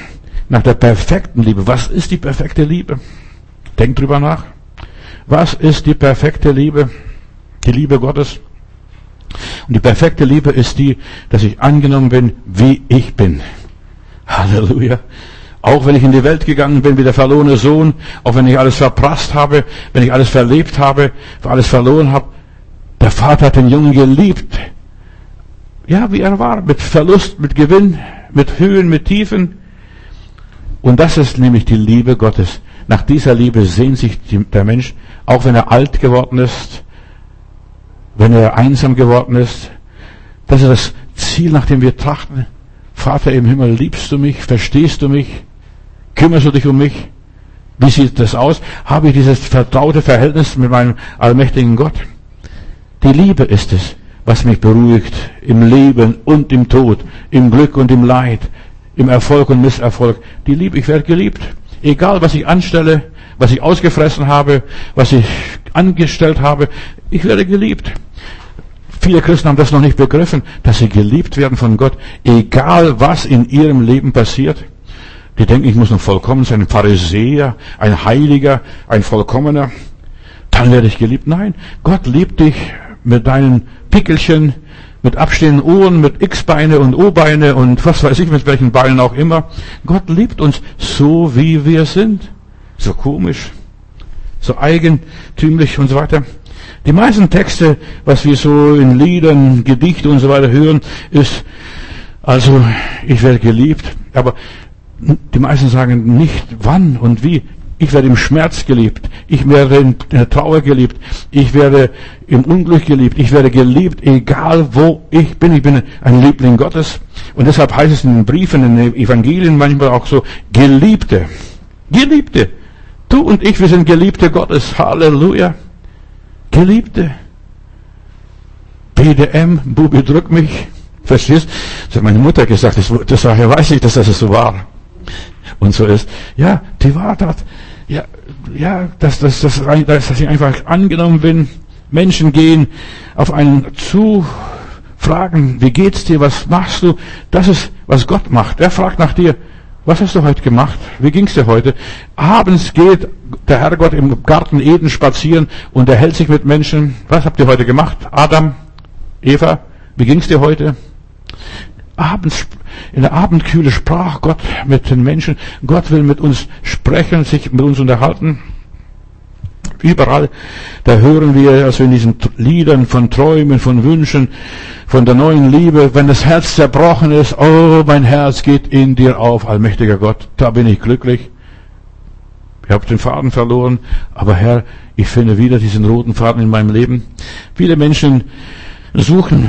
[SPEAKER 1] nach der perfekten Liebe. Was ist die perfekte Liebe? Denkt drüber nach. Was ist die perfekte Liebe? Die Liebe Gottes. Und die perfekte Liebe ist die, dass ich angenommen bin, wie ich bin. Halleluja. Auch wenn ich in die Welt gegangen bin wie der verlorene Sohn, auch wenn ich alles verprasst habe, wenn ich alles verlebt habe, alles verloren habe, der Vater hat den Jungen geliebt. Ja, wie er war, mit Verlust, mit Gewinn, mit Höhen, mit Tiefen. Und das ist nämlich die Liebe Gottes. Nach dieser Liebe sehnt sich der Mensch, auch wenn er alt geworden ist, wenn er einsam geworden ist. Das ist das Ziel, nach dem wir trachten. Vater im Himmel, liebst du mich? Verstehst du mich? Kümmerst du dich um mich? Wie sieht das aus? Habe ich dieses vertraute Verhältnis mit meinem allmächtigen Gott? Die Liebe ist es, was mich beruhigt im Leben und im Tod, im Glück und im Leid, im Erfolg und Misserfolg. Die Liebe, ich werde geliebt. Egal, was ich anstelle, was ich ausgefressen habe, was ich angestellt habe, ich werde geliebt. Viele Christen haben das noch nicht begriffen, dass sie geliebt werden von Gott, egal was in ihrem Leben passiert. Die denken, ich muss noch vollkommen sein, ein Pharisäer, ein Heiliger, ein Vollkommener. Dann werde ich geliebt. Nein, Gott liebt dich mit deinen Pickelchen, mit abstehenden Ohren, mit X-Beine und O-Beine und was weiß ich, mit welchen Beinen auch immer. Gott liebt uns so, wie wir sind. So komisch, so eigentümlich und so weiter. Die meisten Texte, was wir so in Liedern, Gedichte und so weiter hören, ist, also, ich werde geliebt, aber die meisten sagen nicht wann und wie. Ich werde im Schmerz geliebt. Ich werde in der Trauer geliebt. Ich werde im Unglück geliebt. Ich werde geliebt, egal wo ich bin. Ich bin ein Liebling Gottes. Und deshalb heißt es in den Briefen, in den Evangelien manchmal auch so, Geliebte. Geliebte. Du und ich, wir sind Geliebte Gottes. Halleluja. Geliebte. BDM, Bubi, drück mich. Verstehst? Das hat meine Mutter gesagt. Das, das weiß ich, dass das so war. Und so ist. Ja, die war dort ja, ja, dass, dass, dass, dass, ich einfach angenommen bin. Menschen gehen auf einen zu, fragen, wie geht's dir, was machst du? Das ist, was Gott macht. Er fragt nach dir, was hast du heute gemacht? Wie ging's dir heute? Abends geht der Herrgott im Garten Eden spazieren und er hält sich mit Menschen. Was habt ihr heute gemacht? Adam, Eva, wie ging's dir heute? Abends, in der Abendkühle sprach Gott mit den Menschen. Gott will mit uns sprechen, sich mit uns unterhalten. Überall, da hören wir also in diesen Liedern von Träumen, von Wünschen, von der neuen Liebe, wenn das Herz zerbrochen ist, oh, mein Herz geht in dir auf, allmächtiger Gott, da bin ich glücklich. Ich habe den Faden verloren, aber Herr, ich finde wieder diesen roten Faden in meinem Leben. Viele Menschen suchen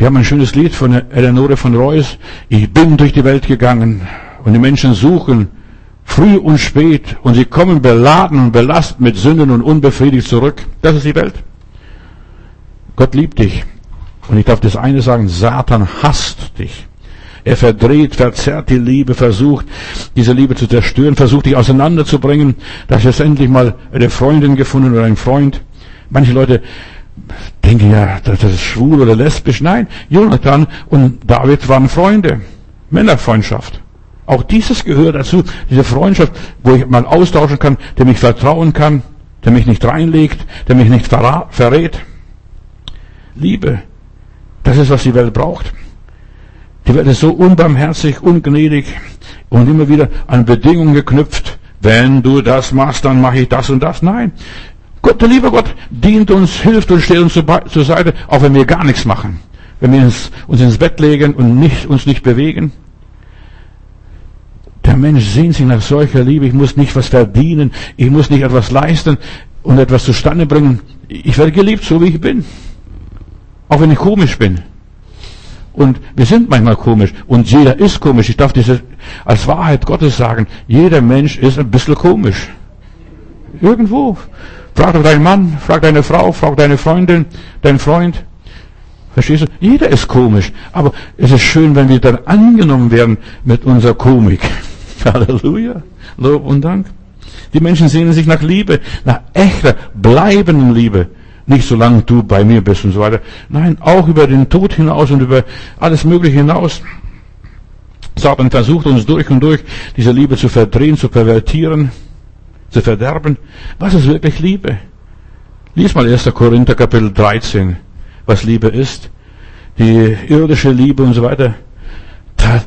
[SPEAKER 1] wir haben ein schönes Lied von Eleonore von Reuss. Ich bin durch die Welt gegangen und die Menschen suchen früh und spät und sie kommen beladen und belastet mit Sünden und unbefriedigt zurück. Das ist die Welt. Gott liebt dich. Und ich darf das eine sagen, Satan hasst dich. Er verdreht, verzerrt die Liebe, versucht, diese Liebe zu zerstören, versucht dich auseinanderzubringen. Da hast du endlich mal eine Freundin gefunden oder einen Freund. Manche Leute denke ja, das ist schwul oder lesbisch. Nein, Jonathan und David waren Freunde. Männerfreundschaft. Auch dieses gehört dazu, diese Freundschaft, wo ich mal austauschen kann, der mich vertrauen kann, der mich nicht reinlegt, der mich nicht verrät. Liebe, das ist, was die Welt braucht. Die Welt ist so unbarmherzig, ungnädig und immer wieder an Bedingungen geknüpft. Wenn du das machst, dann mache ich das und das. Nein, Gott, der liebe Gott dient uns, hilft uns, steht uns zur Seite, auch wenn wir gar nichts machen. Wenn wir uns, uns ins Bett legen und nicht, uns nicht bewegen. Der Mensch sehnt sich nach solcher Liebe. Ich muss nicht was verdienen. Ich muss nicht etwas leisten und etwas zustande bringen. Ich werde geliebt, so wie ich bin. Auch wenn ich komisch bin. Und wir sind manchmal komisch. Und jeder ist komisch. Ich darf diese als Wahrheit Gottes sagen. Jeder Mensch ist ein bisschen komisch. Irgendwo. Frag doch deinen Mann, frag deine Frau, frag deine Freundin, deinen Freund. Verstehst du? Jeder ist komisch. Aber es ist schön, wenn wir dann angenommen werden mit unserer Komik. [LAUGHS] Halleluja. Lob und Dank. Die Menschen sehnen sich nach Liebe, nach echter, bleibenden Liebe. Nicht solange du bei mir bist und so weiter. Nein, auch über den Tod hinaus und über alles Mögliche hinaus. Satan versucht uns durch und durch diese Liebe zu verdrehen, zu pervertieren zu verderben. Was ist wirklich Liebe? Lies mal 1. Korinther Kapitel 13, was Liebe ist. Die irdische Liebe und so weiter. Das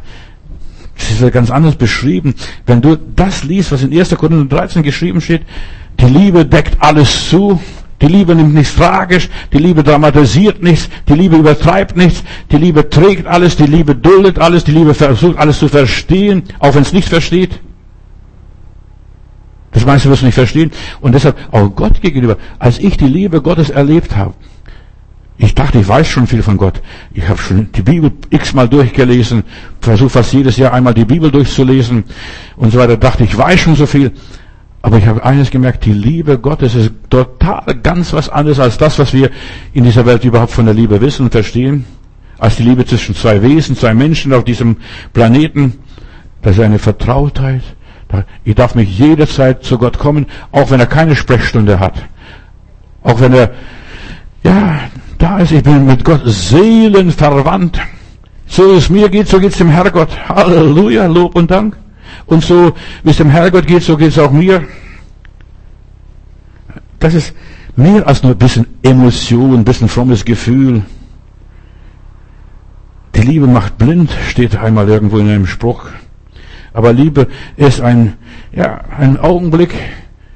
[SPEAKER 1] ist ja ganz anders beschrieben. Wenn du das liest, was in 1. Korinther 13 geschrieben steht, die Liebe deckt alles zu. Die Liebe nimmt nichts tragisch, die Liebe dramatisiert nichts, die Liebe übertreibt nichts, die Liebe trägt alles, die Liebe duldet alles, die Liebe versucht alles zu verstehen, auch wenn es nicht versteht. Das meiste wirst du nicht verstehen. Und deshalb auch Gott gegenüber, als ich die Liebe Gottes erlebt habe, ich dachte, ich weiß schon viel von Gott. Ich habe schon die Bibel x-mal durchgelesen, versuche fast jedes Jahr einmal die Bibel durchzulesen und so weiter. Dachte, ich weiß schon so viel. Aber ich habe eines gemerkt, die Liebe Gottes ist total ganz was anderes als das, was wir in dieser Welt überhaupt von der Liebe wissen und verstehen. Als die Liebe zwischen zwei Wesen, zwei Menschen auf diesem Planeten. Das ist eine Vertrautheit. Ich darf mich jederzeit zu Gott kommen, auch wenn er keine Sprechstunde hat. Auch wenn er, ja, da ist, ich bin mit Gott seelenverwandt. So es mir geht, so geht es dem Herrgott. Halleluja, Lob und Dank. Und so, wie es dem Herrgott geht, so geht es auch mir. Das ist mehr als nur ein bisschen Emotion, ein bisschen frommes Gefühl. Die Liebe macht blind, steht einmal irgendwo in einem Spruch. Aber Liebe ist ein, ja, ein Augenblick.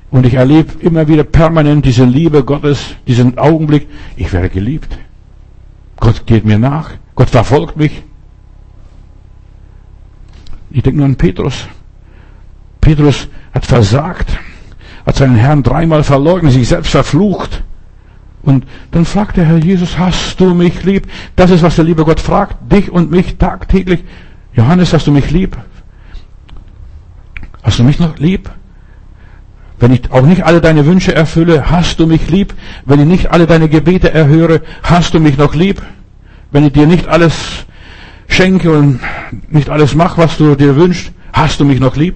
[SPEAKER 1] Und ich erlebe immer wieder permanent diese Liebe Gottes, diesen Augenblick. Ich werde geliebt. Gott geht mir nach. Gott verfolgt mich. Ich denke nur an Petrus. Petrus hat versagt, hat seinen Herrn dreimal verleugnet, sich selbst verflucht. Und dann fragt der Herr Jesus, hast du mich lieb? Das ist, was der liebe Gott fragt, dich und mich tagtäglich. Johannes, hast du mich lieb? Hast du mich noch lieb? Wenn ich auch nicht alle deine Wünsche erfülle, hast du mich lieb? Wenn ich nicht alle deine Gebete erhöre, hast du mich noch lieb? Wenn ich dir nicht alles schenke und nicht alles mache, was du dir wünschst, hast du mich noch lieb?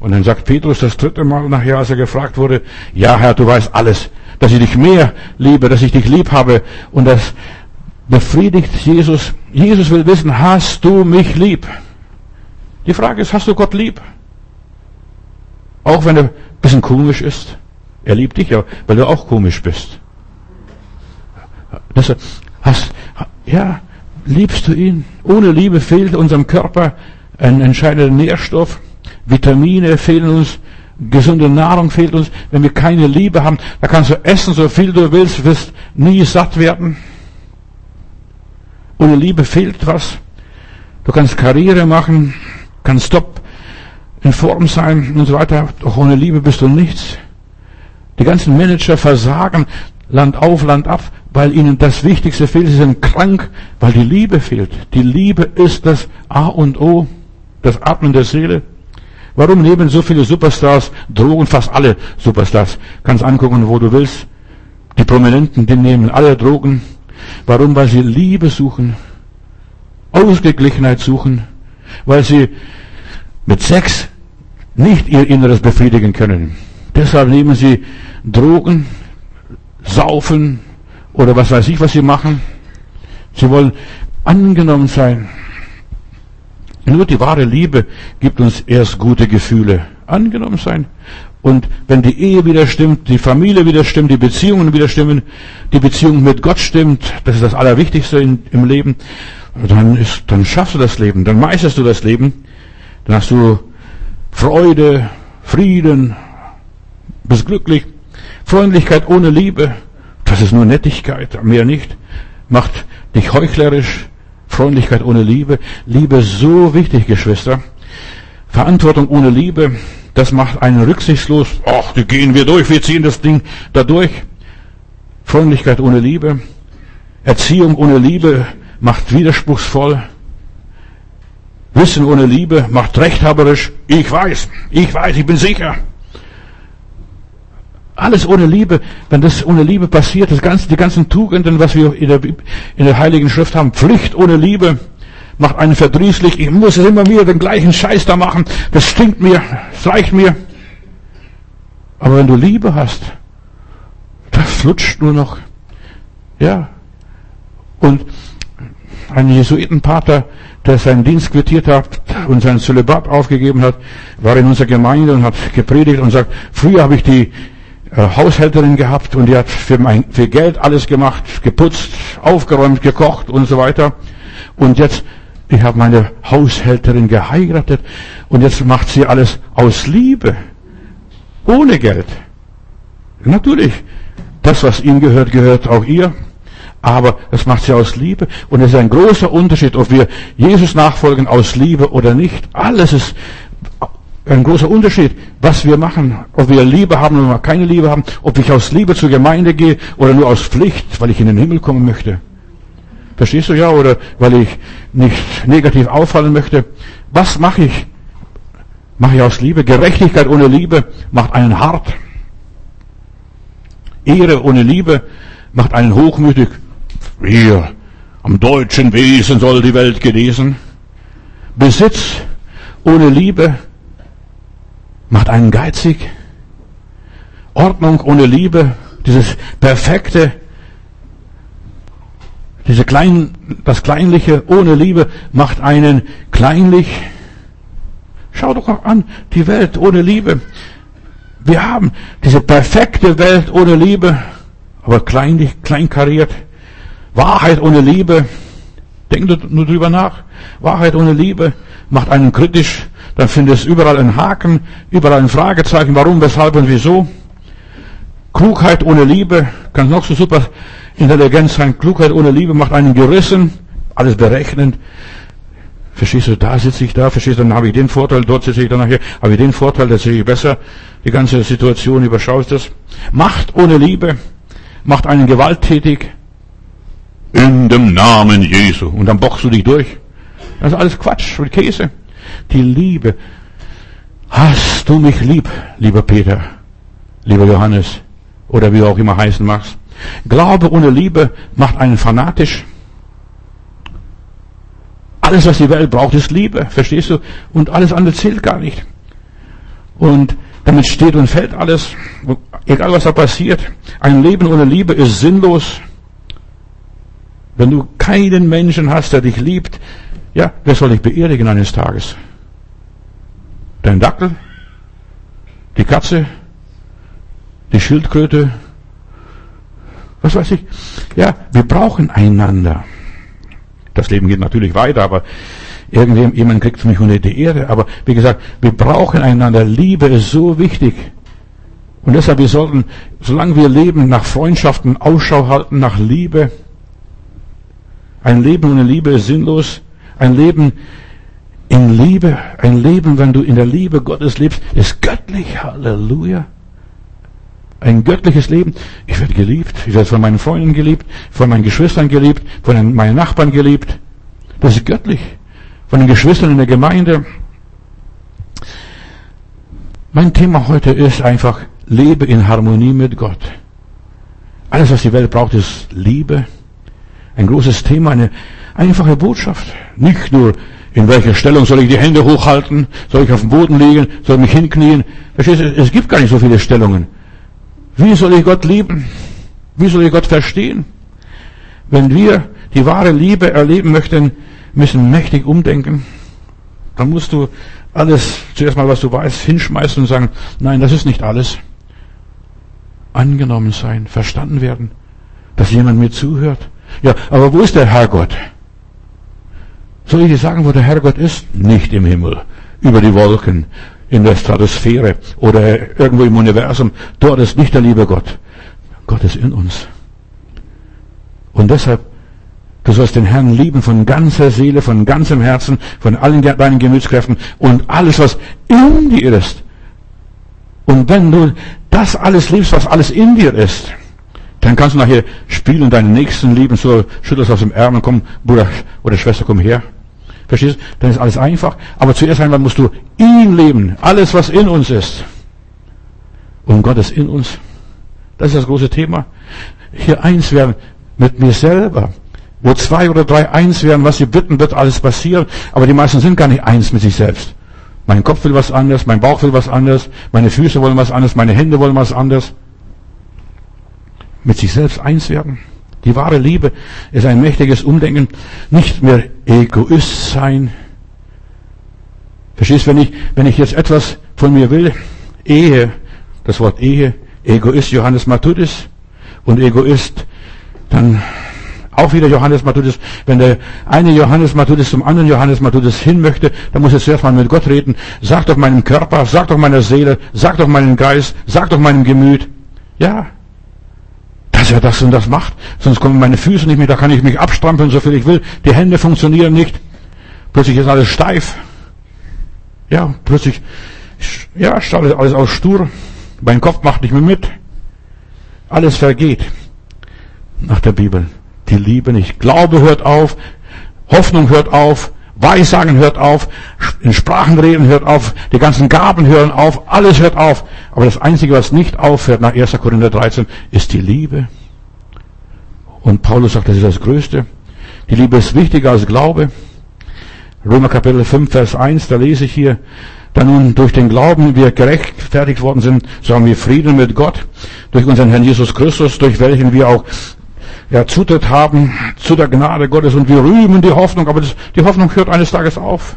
[SPEAKER 1] Und dann sagt Petrus das dritte Mal nachher, als er gefragt wurde, ja Herr, du weißt alles, dass ich dich mehr liebe, dass ich dich lieb habe. Und das befriedigt Jesus. Jesus will wissen, hast du mich lieb? Die Frage ist, hast du Gott lieb? Auch wenn er ein bisschen komisch ist. Er liebt dich ja, weil du auch komisch bist. Das hast, ja, liebst du ihn? Ohne Liebe fehlt unserem Körper ein entscheidender Nährstoff. Vitamine fehlen uns, gesunde Nahrung fehlt uns. Wenn wir keine Liebe haben, da kannst du essen, so viel du willst, wirst nie satt werden. Ohne Liebe fehlt was. Du kannst Karriere machen, kannst top in Form sein und so weiter. Doch ohne Liebe bist du nichts. Die ganzen Manager versagen Land auf, Land ab, weil ihnen das Wichtigste fehlt. Sie sind krank, weil die Liebe fehlt. Die Liebe ist das A und O, das Atmen der Seele. Warum nehmen so viele Superstars Drogen? Fast alle Superstars. Kannst angucken, wo du willst. Die Prominenten, die nehmen alle Drogen. Warum? Weil sie Liebe suchen, Ausgeglichenheit suchen, weil sie mit Sex nicht ihr Inneres befriedigen können. Deshalb nehmen sie Drogen, saufen oder was weiß ich, was sie machen. Sie wollen angenommen sein. Nur die wahre Liebe gibt uns erst gute Gefühle. Angenommen sein. Und wenn die Ehe wieder stimmt, die Familie wieder stimmt, die Beziehungen wieder stimmen, die Beziehung mit Gott stimmt, das ist das Allerwichtigste im Leben, dann, ist, dann schaffst du das Leben, dann meisterst du das Leben, dann hast du Freude, Frieden, bist glücklich. Freundlichkeit ohne Liebe, das ist nur Nettigkeit, mehr nicht, macht dich heuchlerisch, Freundlichkeit ohne Liebe. Liebe so wichtig, Geschwister. Verantwortung ohne Liebe, das macht einen rücksichtslos. Ach, die gehen wir durch, wir ziehen das Ding da durch. Freundlichkeit ohne Liebe. Erziehung ohne Liebe macht widerspruchsvoll. Wissen ohne Liebe macht rechthaberisch. Ich weiß, ich weiß, ich bin sicher. Alles ohne Liebe. Wenn das ohne Liebe passiert, das ganze, die ganzen Tugenden, was wir in der, in der Heiligen Schrift haben, Pflicht ohne Liebe, macht einen verdrießlich. Ich muss immer wieder den gleichen Scheiß da machen. Das stinkt mir, das reicht mir. Aber wenn du Liebe hast, das flutscht nur noch. Ja. Und ein Jesuitenpater, der seinen Dienst quittiert hat und sein Zölibat aufgegeben hat, war in unserer Gemeinde und hat gepredigt und sagt, früher habe ich die äh, Haushälterin gehabt und die hat für, mein, für Geld alles gemacht, geputzt, aufgeräumt, gekocht und so weiter. Und jetzt, ich habe meine Haushälterin geheiratet und jetzt macht sie alles aus Liebe, ohne Geld. Natürlich, das, was ihm gehört, gehört auch ihr. Aber das macht sie aus Liebe. Und es ist ein großer Unterschied, ob wir Jesus nachfolgen aus Liebe oder nicht. Alles ist ein großer Unterschied, was wir machen. Ob wir Liebe haben oder keine Liebe haben. Ob ich aus Liebe zur Gemeinde gehe oder nur aus Pflicht, weil ich in den Himmel kommen möchte. Verstehst du ja? Oder weil ich nicht negativ auffallen möchte. Was mache ich? mache ich aus Liebe. Gerechtigkeit ohne Liebe macht einen hart. Ehre ohne Liebe macht einen hochmütig. Wir, am deutschen Wesen soll die Welt gelesen. Besitz ohne Liebe macht einen geizig. Ordnung ohne Liebe, dieses perfekte, diese klein, das Kleinliche ohne Liebe macht einen kleinlich. Schau doch auch an, die Welt ohne Liebe. Wir haben diese perfekte Welt ohne Liebe, aber kleinlich, kleinkariert. Wahrheit ohne Liebe. Denk nur drüber nach. Wahrheit ohne Liebe macht einen kritisch. Dann findest du überall einen Haken, überall ein Fragezeichen. Warum, weshalb und wieso? Klugheit ohne Liebe kann noch so super Intelligenz sein. Klugheit ohne Liebe macht einen gerissen. Alles berechnen. Verstehst du, da sitze ich da, verstehst du, dann habe ich den Vorteil, dort sitze ich dann nachher, habe ich den Vorteil, da sehe ich besser. Die ganze Situation überschaust das. Macht ohne Liebe macht einen gewalttätig. In dem Namen Jesu. Und dann boxst du dich durch. Das ist alles Quatsch und Käse. Die Liebe. Hast du mich lieb, lieber Peter, lieber Johannes, oder wie du auch immer heißen magst. Glaube ohne Liebe macht einen fanatisch. Alles, was die Welt braucht, ist Liebe, verstehst du? Und alles andere zählt gar nicht. Und damit steht und fällt alles, egal was da passiert. Ein Leben ohne Liebe ist sinnlos. Wenn du keinen Menschen hast, der dich liebt, ja, wer soll dich beerdigen eines Tages? Dein Dackel? Die Katze? Die Schildkröte? Was weiß ich? Ja, wir brauchen einander. Das Leben geht natürlich weiter, aber irgendjemand kriegt mich unter die Ehre. Aber wie gesagt, wir brauchen einander. Liebe ist so wichtig. Und deshalb, wir sollten, solange wir leben, nach Freundschaften Ausschau halten, nach Liebe. Ein Leben ohne Liebe ist sinnlos. Ein Leben in Liebe, ein Leben, wenn du in der Liebe Gottes lebst, ist göttlich. Halleluja. Ein göttliches Leben. Ich werde geliebt. Ich werde von meinen Freunden geliebt, von meinen Geschwistern geliebt, von meinen Nachbarn geliebt. Das ist göttlich. Von den Geschwistern in der Gemeinde. Mein Thema heute ist einfach, lebe in Harmonie mit Gott. Alles, was die Welt braucht, ist Liebe. Ein großes Thema, eine einfache Botschaft. Nicht nur, in welcher Stellung soll ich die Hände hochhalten? Soll ich auf dem Boden liegen? Soll ich mich hinknien? Verstehst du? Es gibt gar nicht so viele Stellungen. Wie soll ich Gott lieben? Wie soll ich Gott verstehen? Wenn wir die wahre Liebe erleben möchten, müssen mächtig umdenken. Dann musst du alles, zuerst mal was du weißt, hinschmeißen und sagen, nein, das ist nicht alles. Angenommen sein, verstanden werden, dass jemand mir zuhört. Ja, aber wo ist der Herrgott? Soll ich dir sagen, wo der Herrgott ist? Nicht im Himmel, über die Wolken, in der Stratosphäre oder irgendwo im Universum. Dort ist nicht der liebe Gott. Gott ist in uns. Und deshalb, du sollst den Herrn lieben von ganzer Seele, von ganzem Herzen, von allen deinen Gemütskräften und alles, was in dir ist. Und wenn du das alles liebst, was alles in dir ist, dann kannst du nachher spielen, deinen Nächsten lieben, so schüttelst aus dem Ärmel, komm, Bruder oder Schwester, komm her. Verstehst du? Dann ist alles einfach. Aber zuerst einmal musst du ihn leben. Alles, was in uns ist. Und Gott ist in uns. Das ist das große Thema. Hier eins werden mit mir selber. Wo zwei oder drei eins werden, was sie bitten, wird alles passieren. Aber die meisten sind gar nicht eins mit sich selbst. Mein Kopf will was anderes, mein Bauch will was anderes, meine Füße wollen was anderes, meine Hände wollen was anderes. Mit sich selbst eins werden. Die wahre Liebe ist ein mächtiges Umdenken, nicht mehr Egoist sein. Verstehst, wenn ich, wenn ich jetzt etwas von mir will, Ehe, das Wort Ehe, Egoist Johannes Matthäus und Egoist, dann auch wieder Johannes Matthäus. Wenn der eine Johannes Matthäus zum anderen Johannes Matthäus hin möchte, dann muss er zuerst mal mit Gott reden. Sag doch meinem Körper, sag doch meiner Seele, sag doch meinem Geist, sag doch meinem Gemüt. Ja, dass er das und das macht. Sonst kommen meine Füße nicht mehr, da kann ich mich abstrampeln, so viel ich will. Die Hände funktionieren nicht. Plötzlich ist alles steif. Ja, plötzlich, ja, startet alles aus stur. Mein Kopf macht nicht mehr mit. Alles vergeht. Nach der Bibel. Die Liebe nicht. Glaube hört auf. Hoffnung hört auf. Weissagen hört auf, in Sprachen reden hört auf, die ganzen Gaben hören auf, alles hört auf. Aber das Einzige, was nicht aufhört nach 1. Korinther 13, ist die Liebe. Und Paulus sagt, das ist das Größte. Die Liebe ist wichtiger als Glaube. Römer Kapitel 5, Vers 1, da lese ich hier, da nun durch den Glauben wir gerechtfertigt worden sind, so haben wir Frieden mit Gott, durch unseren Herrn Jesus Christus, durch welchen wir auch ja, Zutritt haben zu der Gnade Gottes und wir rühmen die Hoffnung, aber das, die Hoffnung hört eines Tages auf.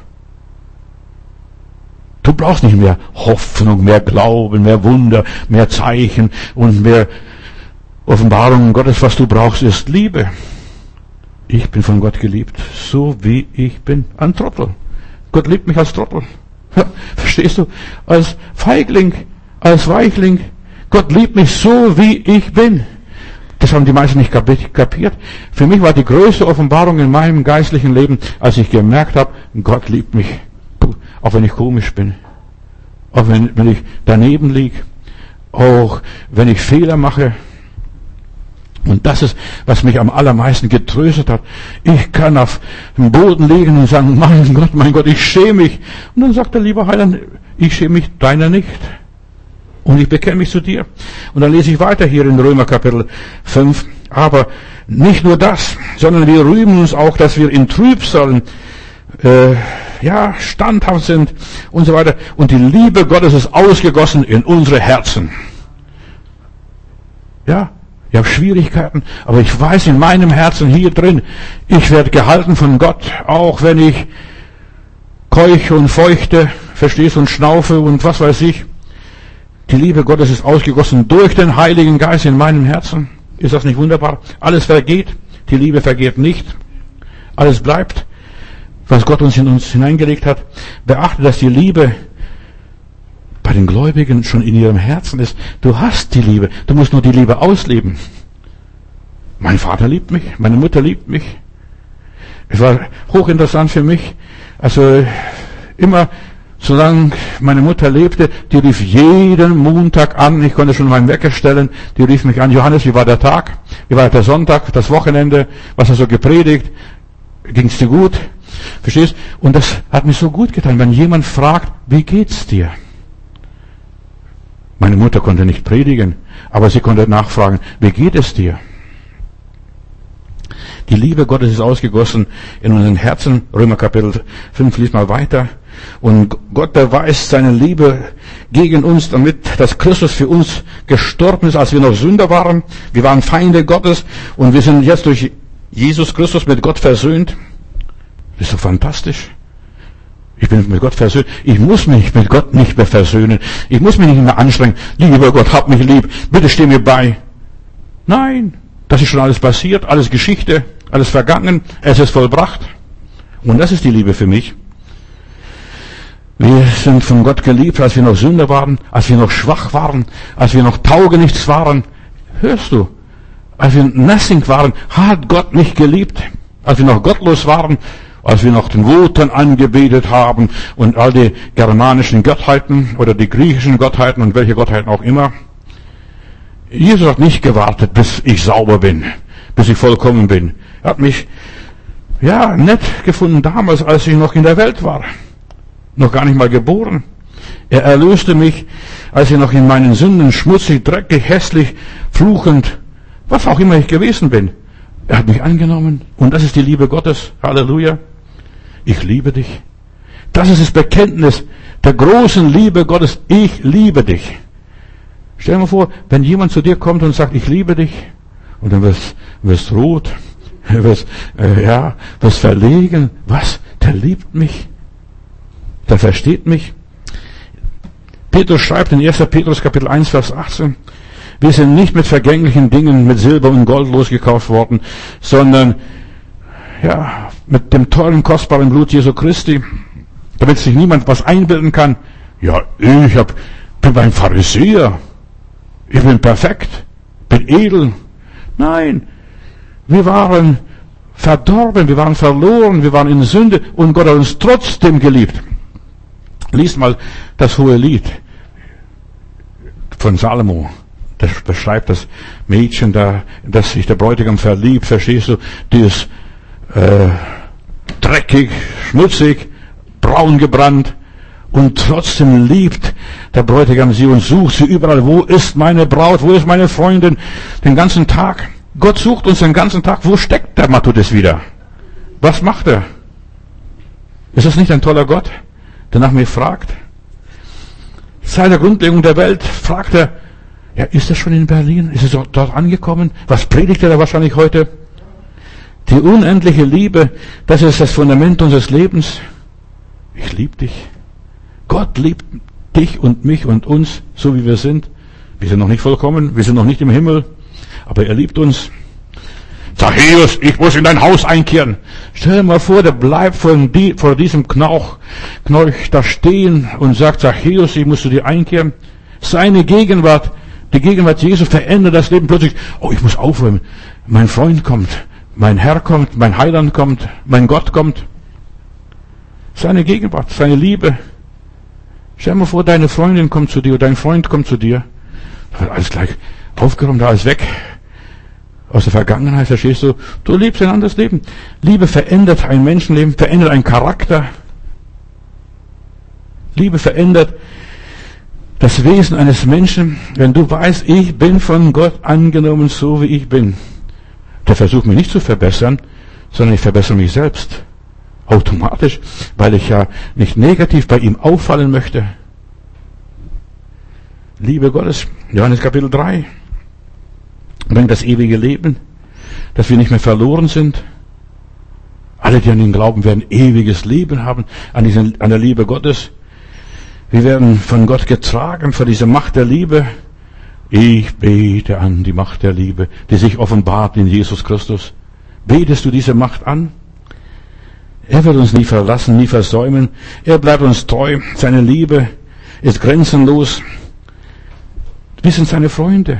[SPEAKER 1] Du brauchst nicht mehr Hoffnung, mehr Glauben, mehr Wunder, mehr Zeichen und mehr Offenbarungen Gottes. Was du brauchst, ist Liebe. Ich bin von Gott geliebt, so wie ich bin. Ein Trottel. Gott liebt mich als Trottel. [LAUGHS] Verstehst du? Als Feigling, als Weichling. Gott liebt mich so, wie ich bin. Das haben die meisten nicht kapiert. Für mich war die größte Offenbarung in meinem geistlichen Leben, als ich gemerkt habe, Gott liebt mich. Auch wenn ich komisch bin. Auch wenn, wenn ich daneben liege. Auch wenn ich Fehler mache. Und das ist, was mich am allermeisten getröstet hat. Ich kann auf dem Boden liegen und sagen, mein Gott, mein Gott, ich schäme mich. Und dann sagt der liebe Heiland, ich schäme mich deiner nicht. Und ich bekenne mich zu dir. Und dann lese ich weiter hier in Römer Kapitel 5. Aber nicht nur das, sondern wir rühmen uns auch, dass wir in Trübsalen, äh, ja, standhaft sind und so weiter. Und die Liebe Gottes ist ausgegossen in unsere Herzen. Ja, ich habe Schwierigkeiten, aber ich weiß in meinem Herzen hier drin, ich werde gehalten von Gott, auch wenn ich keuche und feuchte, verstehst und schnaufe und was weiß ich. Die Liebe Gottes ist ausgegossen durch den Heiligen Geist in meinem Herzen. Ist das nicht wunderbar? Alles vergeht, die Liebe vergeht nicht. Alles bleibt, was Gott uns in uns hineingelegt hat. Beachte, dass die Liebe bei den Gläubigen schon in ihrem Herzen ist. Du hast die Liebe. Du musst nur die Liebe ausleben. Mein Vater liebt mich. Meine Mutter liebt mich. Es war hochinteressant für mich. Also immer, solange meine Mutter lebte, die rief jeden Montag an. Ich konnte schon meinen Wecker stellen. Die rief mich an. Johannes, wie war der Tag? Wie war der Sonntag? Das Wochenende? Was hast du gepredigt? Ging's dir gut? Verstehst? Und das hat mir so gut getan, wenn jemand fragt, wie geht's dir? Meine Mutter konnte nicht predigen, aber sie konnte nachfragen, wie geht es dir? Die Liebe Gottes ist ausgegossen in unseren Herzen. Römer Kapitel 5, lies mal weiter. Und Gott beweist seine Liebe gegen uns, damit, dass Christus für uns gestorben ist, als wir noch Sünder waren. Wir waren Feinde Gottes und wir sind jetzt durch Jesus Christus mit Gott versöhnt. Das ist so fantastisch. Ich bin mit Gott versöhnt. Ich muss mich mit Gott nicht mehr versöhnen. Ich muss mich nicht mehr anstrengen. Lieber Gott, hab mich lieb. Bitte steh mir bei. Nein, das ist schon alles passiert, alles Geschichte, alles vergangen. Es ist vollbracht. Und das ist die Liebe für mich. Wir sind von Gott geliebt, als wir noch Sünder waren, als wir noch schwach waren, als wir noch taugenichts waren. Hörst du? Als wir nothing waren, hat Gott mich geliebt. Als wir noch gottlos waren, als wir noch den Wotan angebetet haben und all die germanischen Gottheiten oder die griechischen Gottheiten und welche Gottheiten auch immer. Jesus hat nicht gewartet, bis ich sauber bin, bis ich vollkommen bin. Er hat mich, ja, nett gefunden damals, als ich noch in der Welt war. Noch gar nicht mal geboren. Er erlöste mich, als ich noch in meinen Sünden schmutzig, dreckig, hässlich, fluchend, was auch immer ich gewesen bin. Er hat mich angenommen. Und das ist die Liebe Gottes. Halleluja ich liebe dich. Das ist das Bekenntnis der großen Liebe Gottes. Ich liebe dich. Stell dir mal vor, wenn jemand zu dir kommt und sagt, ich liebe dich, und dann wirst, wirst rot, [LAUGHS] wirst, äh, ja, wirst verlegen. Was? Der liebt mich. Der versteht mich. Petrus schreibt in 1. Petrus Kapitel 1, Vers 18, wir sind nicht mit vergänglichen Dingen, mit Silber und Gold losgekauft worden, sondern ja, mit dem tollen, kostbaren Blut Jesu Christi, damit sich niemand was einbilden kann. Ja, ich hab, bin beim Pharisäer. Ich bin perfekt, bin edel. Nein, wir waren verdorben, wir waren verloren, wir waren in Sünde und Gott hat uns trotzdem geliebt. Lies mal das hohe Lied von Salomo. Das beschreibt das Mädchen da, das sich der Bräutigam verliebt, verstehst du? Die ist äh, dreckig, schmutzig, braun gebrannt. Und trotzdem liebt der Bräutigam sie und sucht sie überall. Wo ist meine Braut? Wo ist meine Freundin? Den ganzen Tag. Gott sucht uns den ganzen Tag. Wo steckt der Matthäus wieder? Was macht er? Ist das nicht ein toller Gott, der nach mir fragt? Seit der Grundlegung der Welt fragt er, ja, ist er schon in Berlin? Ist er dort angekommen? Was predigt er da wahrscheinlich heute? Die unendliche Liebe, das ist das Fundament unseres Lebens. Ich liebe dich. Gott liebt dich und mich und uns, so wie wir sind. Wir sind noch nicht vollkommen, wir sind noch nicht im Himmel, aber er liebt uns. Zachäus, ich muss in dein Haus einkehren. Stell dir mal vor, der bleibt vor, die, vor diesem Knauch, Knauch da stehen und sagt, Zachäus, ich muss zu dir einkehren. Seine Gegenwart, die Gegenwart Jesu verändert das Leben plötzlich. Oh, ich muss aufräumen. Mein Freund kommt, mein Herr kommt, mein Heiland kommt, mein Gott kommt. Seine Gegenwart, seine Liebe. Stell dir mal vor, deine Freundin kommt zu dir, dein Freund kommt zu dir. Alles gleich aufgeräumt, alles weg aus der Vergangenheit, verstehst du? Du lebst ein anderes Leben. Liebe verändert ein Menschenleben, verändert einen Charakter. Liebe verändert das Wesen eines Menschen, wenn du weißt, ich bin von Gott angenommen, so wie ich bin. Der versucht mich nicht zu verbessern, sondern ich verbessere mich selbst. Automatisch, weil ich ja nicht negativ bei ihm auffallen möchte. Liebe Gottes, Johannes Kapitel 3 bringt das ewige Leben, dass wir nicht mehr verloren sind. Alle, die an ihn glauben, werden ewiges Leben haben, an, diesen, an der Liebe Gottes. Wir werden von Gott getragen, von dieser Macht der Liebe. Ich bete an die Macht der Liebe, die sich offenbart in Jesus Christus. Betest du diese Macht an? Er wird uns nie verlassen, nie versäumen. Er bleibt uns treu. Seine Liebe ist grenzenlos. Wir sind seine Freunde.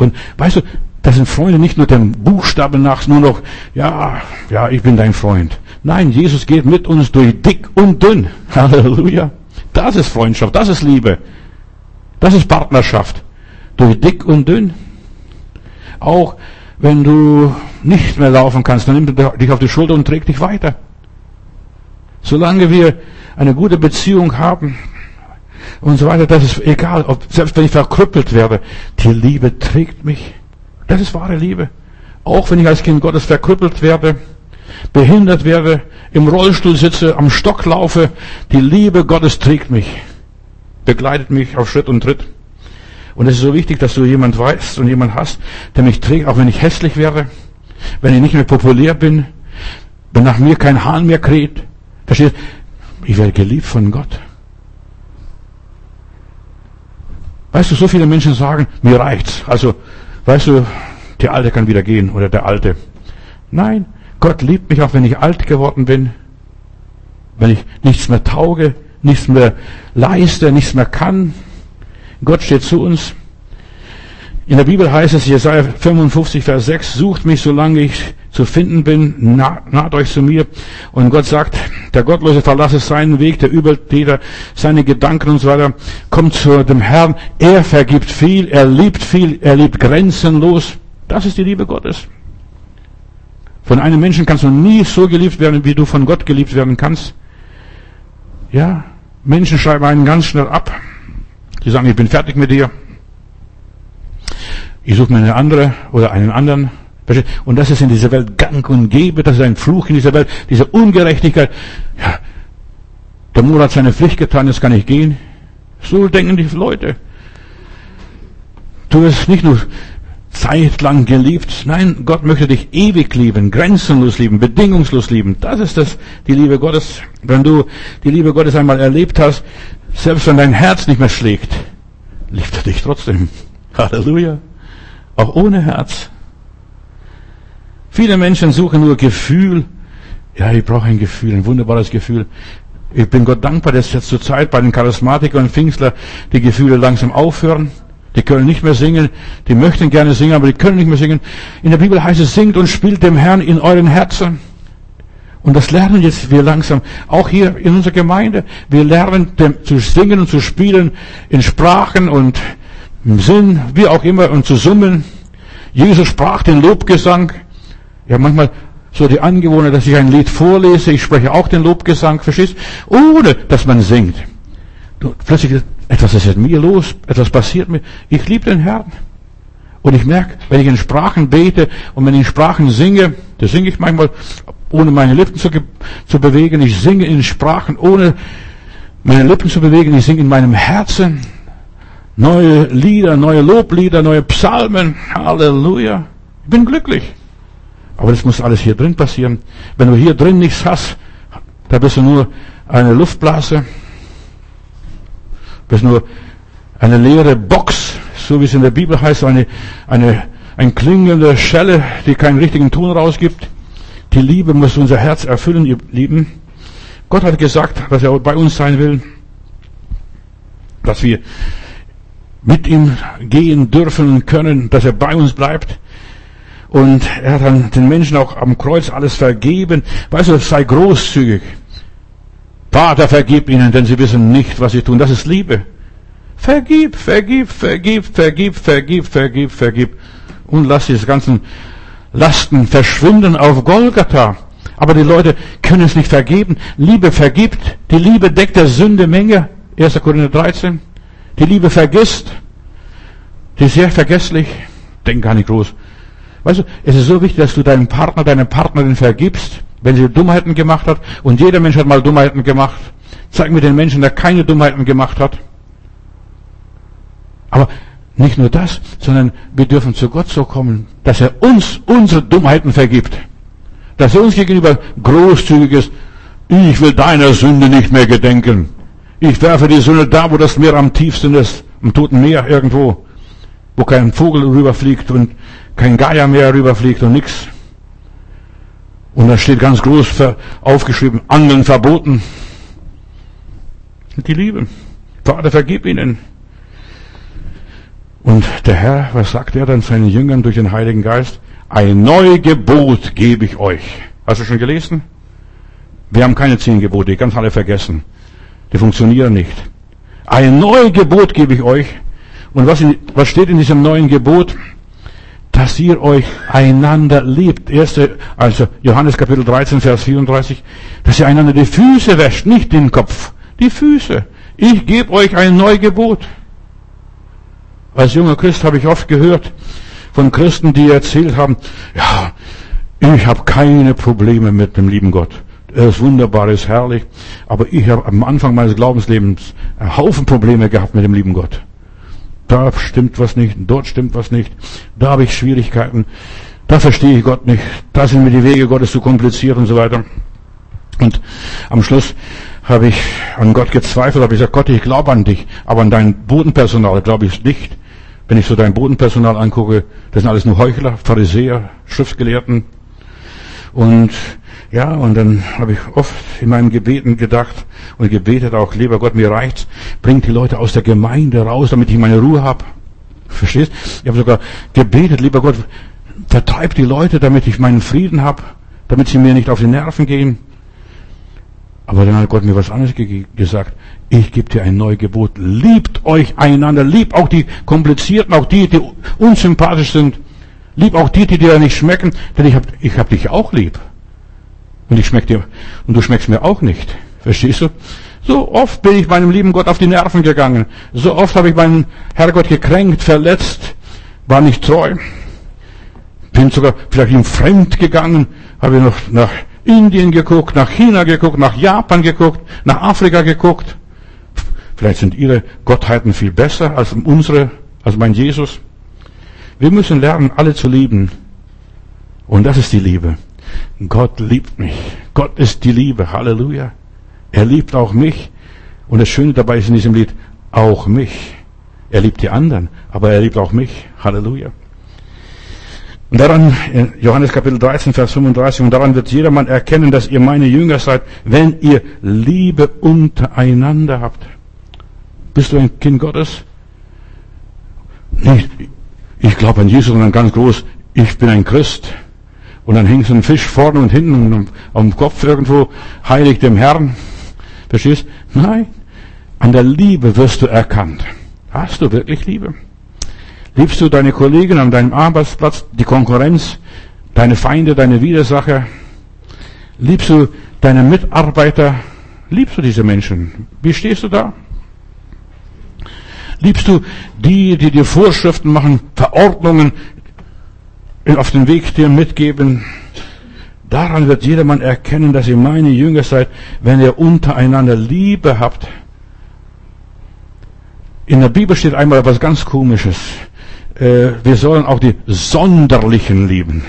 [SPEAKER 1] Und weißt du, das sind Freunde nicht nur dem Buchstaben nach, nur noch, ja, ja, ich bin dein Freund. Nein, Jesus geht mit uns durch dick und dünn. [LAUGHS] Halleluja. Das ist Freundschaft, das ist Liebe. Das ist Partnerschaft. Durch dick und dünn. Auch wenn du nicht mehr laufen kannst, dann nimmt er dich auf die Schulter und trägt dich weiter. Solange wir eine gute Beziehung haben, und so weiter. Das ist egal, ob, selbst wenn ich verkrüppelt werde, die Liebe trägt mich. Das ist wahre Liebe. Auch wenn ich als Kind Gottes verkrüppelt werde, behindert werde, im Rollstuhl sitze, am Stock laufe, die Liebe Gottes trägt mich, begleitet mich auf Schritt und Tritt. Und es ist so wichtig, dass du jemand weißt und jemand hast, der mich trägt, auch wenn ich hässlich werde, wenn ich nicht mehr populär bin, wenn nach mir kein Hahn mehr kräht. Verstehst? Ich werde geliebt von Gott. Weißt du, so viele Menschen sagen, mir reicht's. Also, weißt du, der Alte kann wieder gehen oder der Alte. Nein, Gott liebt mich auch, wenn ich alt geworden bin, wenn ich nichts mehr tauge, nichts mehr leiste, nichts mehr kann. Gott steht zu uns. In der Bibel heißt es, Jesaja 55, Vers 6, sucht mich, solange ich zu finden bin, naht euch zu mir. Und Gott sagt, der Gottlose verlasse seinen Weg, der Übeltäter seine Gedanken und so weiter, kommt zu dem Herrn. Er vergibt viel, er liebt viel, er liebt grenzenlos. Das ist die Liebe Gottes. Von einem Menschen kannst du nie so geliebt werden, wie du von Gott geliebt werden kannst. Ja, Menschen schreiben einen ganz schnell ab. Die sagen, ich bin fertig mit dir. Ich suche mir eine andere oder einen anderen. Und das ist in dieser Welt gang und gäbe, das ist ein Fluch in dieser Welt, diese Ungerechtigkeit. Ja, der Mur hat seine Pflicht getan, jetzt kann ich gehen. So denken die Leute. Du wirst nicht nur zeitlang geliebt. Nein, Gott möchte dich ewig lieben, grenzenlos lieben, bedingungslos lieben. Das ist das, die Liebe Gottes. Wenn du die Liebe Gottes einmal erlebt hast, selbst wenn dein Herz nicht mehr schlägt, liebt er dich trotzdem. Halleluja. Auch ohne Herz. Viele Menschen suchen nur Gefühl. Ja, ich brauche ein Gefühl, ein wunderbares Gefühl. Ich bin Gott dankbar, dass jetzt zur Zeit bei den Charismatikern und Pfingstler die Gefühle langsam aufhören. Die können nicht mehr singen. Die möchten gerne singen, aber die können nicht mehr singen. In der Bibel heißt es, singt und spielt dem Herrn in euren Herzen. Und das lernen jetzt wir langsam. Auch hier in unserer Gemeinde. Wir lernen dem, zu singen und zu spielen in Sprachen und im Sinn, wie auch immer, und zu summen. Jesus sprach den Lobgesang. Ja, manchmal so die Angewohnheit, dass ich ein Lied vorlese, ich spreche auch den Lobgesang, verstehst? Ohne, dass man singt. Du, plötzlich, etwas ist mit mir los, etwas passiert mir. Ich liebe den Herrn. Und ich merke, wenn ich in Sprachen bete und wenn ich in Sprachen singe, da singe ich manchmal, ohne meine Lippen zu, zu bewegen. Ich singe in Sprachen, ohne meine Lippen zu bewegen. Ich singe in meinem Herzen neue Lieder, neue Loblieder, neue Psalmen. Halleluja. Ich bin glücklich. Aber das muss alles hier drin passieren. Wenn du hier drin nichts hast, da bist du nur eine Luftblase, bist nur eine leere Box, so wie es in der Bibel heißt, eine, eine, ein klingende Schelle, die keinen richtigen Ton rausgibt. Die Liebe muss unser Herz erfüllen, ihr Lieben. Gott hat gesagt, dass er bei uns sein will, dass wir mit ihm gehen dürfen können, dass er bei uns bleibt. Und er hat dann den Menschen auch am Kreuz alles vergeben. Weißt du, sei großzügig. Vater, vergib ihnen, denn sie wissen nicht, was sie tun. Das ist Liebe. Vergib, vergib, vergib, vergib, vergib, vergib, vergib. Und lass diese ganzen Lasten verschwinden auf Golgatha. Aber die Leute können es nicht vergeben. Liebe vergibt. Die Liebe deckt der Sünde Menge. 1. Korinther 13. Die Liebe vergisst. Die ist sehr vergesslich. Denk gar nicht groß. Weißt du, es ist so wichtig, dass du deinem Partner, deiner Partnerin vergibst, wenn sie Dummheiten gemacht hat. Und jeder Mensch hat mal Dummheiten gemacht. Zeig mir den Menschen, der keine Dummheiten gemacht hat. Aber nicht nur das, sondern wir dürfen zu Gott so kommen, dass er uns unsere Dummheiten vergibt. Dass er uns gegenüber großzügig ist. Ich will deiner Sünde nicht mehr gedenken. Ich werfe die Sünde da, wo das Meer am tiefsten ist, im Toten Meer irgendwo, wo kein Vogel rüberfliegt und kein Geier mehr rüberfliegt und nichts. Und da steht ganz groß aufgeschrieben, Angeln verboten. Die Liebe. Vater, vergib ihnen. Und der Herr, was sagt er dann seinen Jüngern durch den Heiligen Geist? Ein neues Gebot gebe ich euch. Hast du schon gelesen? Wir haben keine zehn Gebote, die ganz alle vergessen. Die funktionieren nicht. Ein neues Gebot gebe ich euch. Und was, in, was steht in diesem neuen Gebot? Dass ihr euch einander liebt. Erste, also Johannes Kapitel 13, Vers 34. Dass ihr einander die Füße wäscht, nicht den Kopf. Die Füße. Ich gebe euch ein neues Gebot. Als junger Christ habe ich oft gehört von Christen, die erzählt haben, ja, ich habe keine Probleme mit dem lieben Gott. Er ist wunderbar, er ist herrlich. Aber ich habe am Anfang meines Glaubenslebens einen Haufen Probleme gehabt mit dem lieben Gott. Da stimmt was nicht, dort stimmt was nicht. Da habe ich Schwierigkeiten. Da verstehe ich Gott nicht. Da sind mir die Wege Gottes zu kompliziert und so weiter. Und am Schluss habe ich an Gott gezweifelt, habe ich gesagt, Gott, ich glaube an dich, aber an dein Bodenpersonal glaube ich nicht. Wenn ich so dein Bodenpersonal angucke, das sind alles nur Heuchler, Pharisäer, Schriftgelehrten. Und ja, und dann habe ich oft in meinen Gebeten gedacht und gebetet auch, lieber Gott, mir reicht's, bringt die Leute aus der Gemeinde raus, damit ich meine Ruhe habe. Verstehst? Ich habe sogar gebetet, lieber Gott, vertreib die Leute, damit ich meinen Frieden habe, damit sie mir nicht auf die Nerven gehen. Aber dann hat Gott mir was anderes gesagt. Ich gebe dir ein neues Gebot. Liebt euch einander. Liebt auch die Komplizierten, auch die, die unsympathisch sind. Lieb auch die, die dir nicht schmecken, denn ich hab, ich hab dich auch lieb. Und ich schmeck dir, und du schmeckst mir auch nicht. Verstehst du? So oft bin ich meinem lieben Gott auf die Nerven gegangen. So oft habe ich meinen Herrgott gekränkt, verletzt, war nicht treu. Bin sogar vielleicht ihm fremd gegangen, habe noch nach Indien geguckt, nach China geguckt, nach Japan geguckt, nach Afrika geguckt. Vielleicht sind ihre Gottheiten viel besser als unsere, als mein Jesus. Wir müssen lernen, alle zu lieben. Und das ist die Liebe. Gott liebt mich. Gott ist die Liebe. Halleluja. Er liebt auch mich. Und das Schöne dabei ist in diesem Lied, auch mich. Er liebt die anderen, aber er liebt auch mich. Halleluja. Und daran, Johannes Kapitel 13, Vers 35, und daran wird jedermann erkennen, dass ihr meine Jünger seid, wenn ihr Liebe untereinander habt. Bist du ein Kind Gottes? Nicht, ich glaube an Jesus, sondern ganz groß, ich bin ein Christ. Und dann hängt so ein Fisch vorne und hinten am Kopf irgendwo, heilig dem Herrn. Verstehst? Nein. An der Liebe wirst du erkannt. Hast du wirklich Liebe? Liebst du deine Kollegen an deinem Arbeitsplatz, die Konkurrenz, deine Feinde, deine Widersacher? Liebst du deine Mitarbeiter? Liebst du diese Menschen? Wie stehst du da? Liebst du die, die dir Vorschriften machen, Verordnungen auf den Weg dir mitgeben? Daran wird jedermann erkennen, dass ihr meine Jünger seid, wenn ihr untereinander Liebe habt. In der Bibel steht einmal etwas ganz Komisches. Äh, wir sollen auch die Sonderlichen lieben.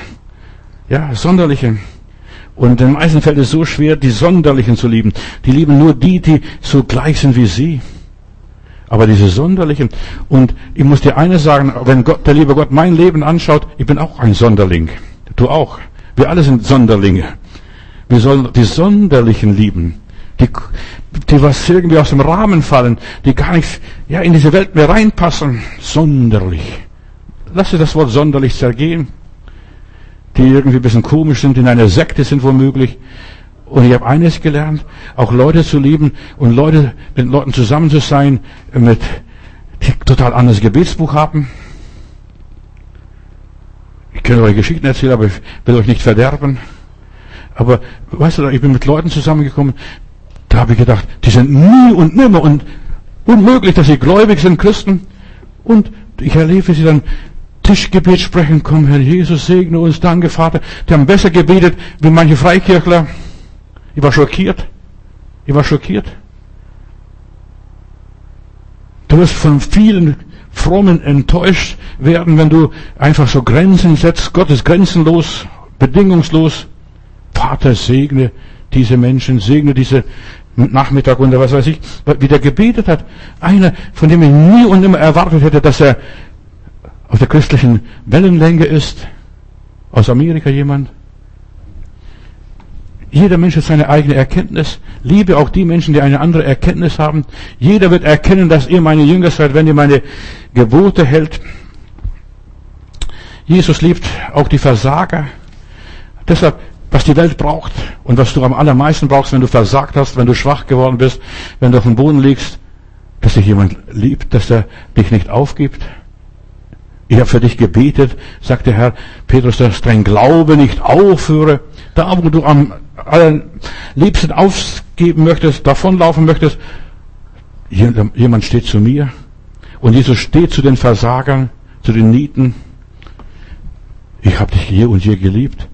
[SPEAKER 1] Ja, Sonderlichen. Und den meisten fällt es so schwer, die Sonderlichen zu lieben. Die lieben nur die, die so gleich sind wie sie. Aber diese Sonderlichen, und ich muss dir eines sagen, wenn Gott, der liebe Gott mein Leben anschaut, ich bin auch ein Sonderling. Du auch. Wir alle sind Sonderlinge. Wir sollen die Sonderlichen lieben. Die, die was irgendwie aus dem Rahmen fallen, die gar nicht, ja, in diese Welt mehr reinpassen. Sonderlich. Lass dir das Wort sonderlich zergehen. Die irgendwie ein bisschen komisch sind, in einer Sekte sind womöglich. Und ich habe eines gelernt, auch Leute zu lieben und Leute mit Leuten zusammen zu sein, mit die total anderes Gebetsbuch haben. Ich kann euch Geschichten erzählen, aber ich will euch nicht verderben. Aber weißt du, ich bin mit Leuten zusammengekommen, da habe ich gedacht, die sind nie und nimmer und unmöglich, dass sie gläubig sind, Christen. Und ich erlebe, sie dann Tischgebet sprechen, komm Herr Jesus, segne uns, danke Vater. Die haben besser gebetet wie manche Freikirchler. Ich war schockiert. Ich war schockiert. Du wirst von vielen Frommen enttäuscht werden, wenn du einfach so Grenzen setzt. Gott ist grenzenlos, bedingungslos. Vater, segne diese Menschen, segne diese Nachmittag und was weiß ich, wie der gebetet hat. Einer, von dem ich nie und nimmer erwartet hätte, dass er auf der christlichen Wellenlänge ist. Aus Amerika jemand. Jeder Mensch hat seine eigene Erkenntnis. Liebe auch die Menschen, die eine andere Erkenntnis haben. Jeder wird erkennen, dass ihr meine Jünger seid, wenn ihr meine Gebote hält. Jesus liebt auch die Versager. Deshalb, was die Welt braucht und was du am allermeisten brauchst, wenn du versagt hast, wenn du schwach geworden bist, wenn du auf dem Boden liegst, dass dich jemand liebt, dass er dich nicht aufgibt. Ich habe für dich gebetet, sagt der Herr Petrus, dass dein Glaube nicht aufhöre. Da, wo du am allerliebsten aufgeben möchtest, davonlaufen möchtest, jemand steht zu mir. Und Jesus steht zu den Versagern, zu den Nieten. Ich habe dich je und je geliebt.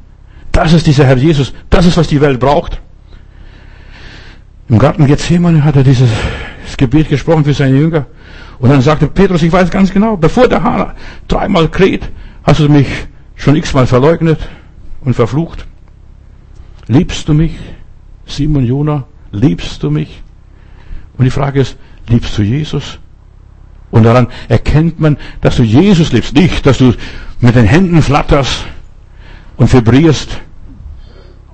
[SPEAKER 1] Das ist dieser Herr Jesus. Das ist, was die Welt braucht. Im Garten Gethsemane hat er dieses Gebet gesprochen für seine Jünger. Und dann sagte Petrus, ich weiß ganz genau, bevor der Hahn dreimal kräht, hast du mich schon x-mal verleugnet und verflucht. Liebst du mich, Simon Jona? Liebst du mich? Und die Frage ist, liebst du Jesus? Und daran erkennt man, dass du Jesus liebst. Nicht, dass du mit den Händen flatterst und vibrierst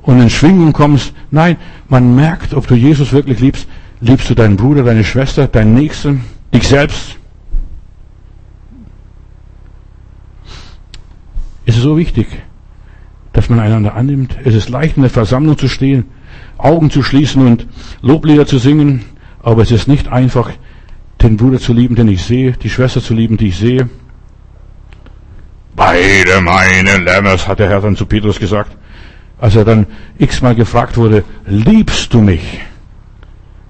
[SPEAKER 1] und in Schwingung kommst. Nein, man merkt, ob du Jesus wirklich liebst. Liebst du deinen Bruder, deine Schwester, deinen Nächsten? dich selbst. Es ist so wichtig, dass man einander annimmt. Es ist leicht, in der Versammlung zu stehen, Augen zu schließen und Loblieder zu singen, aber es ist nicht einfach, den Bruder zu lieben, den ich sehe, die Schwester zu lieben, die ich sehe. Beide meine Lämmers, hat der Herr dann zu Petrus gesagt, als er dann x-mal gefragt wurde, liebst du mich?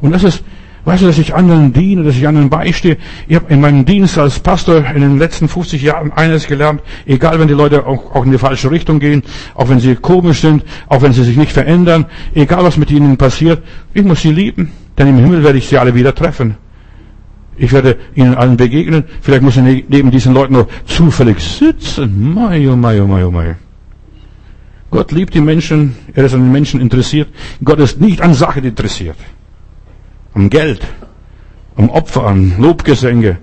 [SPEAKER 1] Und das ist Weißt du, dass ich anderen diene, dass ich anderen beistehe? Ich habe in meinem Dienst als Pastor in den letzten 50 Jahren eines gelernt, egal wenn die Leute auch, auch in die falsche Richtung gehen, auch wenn sie komisch sind, auch wenn sie sich nicht verändern, egal was mit ihnen passiert, ich muss sie lieben, denn im Himmel werde ich sie alle wieder treffen. Ich werde ihnen allen begegnen. Vielleicht muss ich ne-, neben diesen Leuten noch zufällig sitzen. Mai, oh mai, oh mai, oh mai. Gott liebt die Menschen, er ist an den Menschen interessiert. Gott ist nicht an Sachen interessiert um Geld, um Opfer, an Lobgesänge.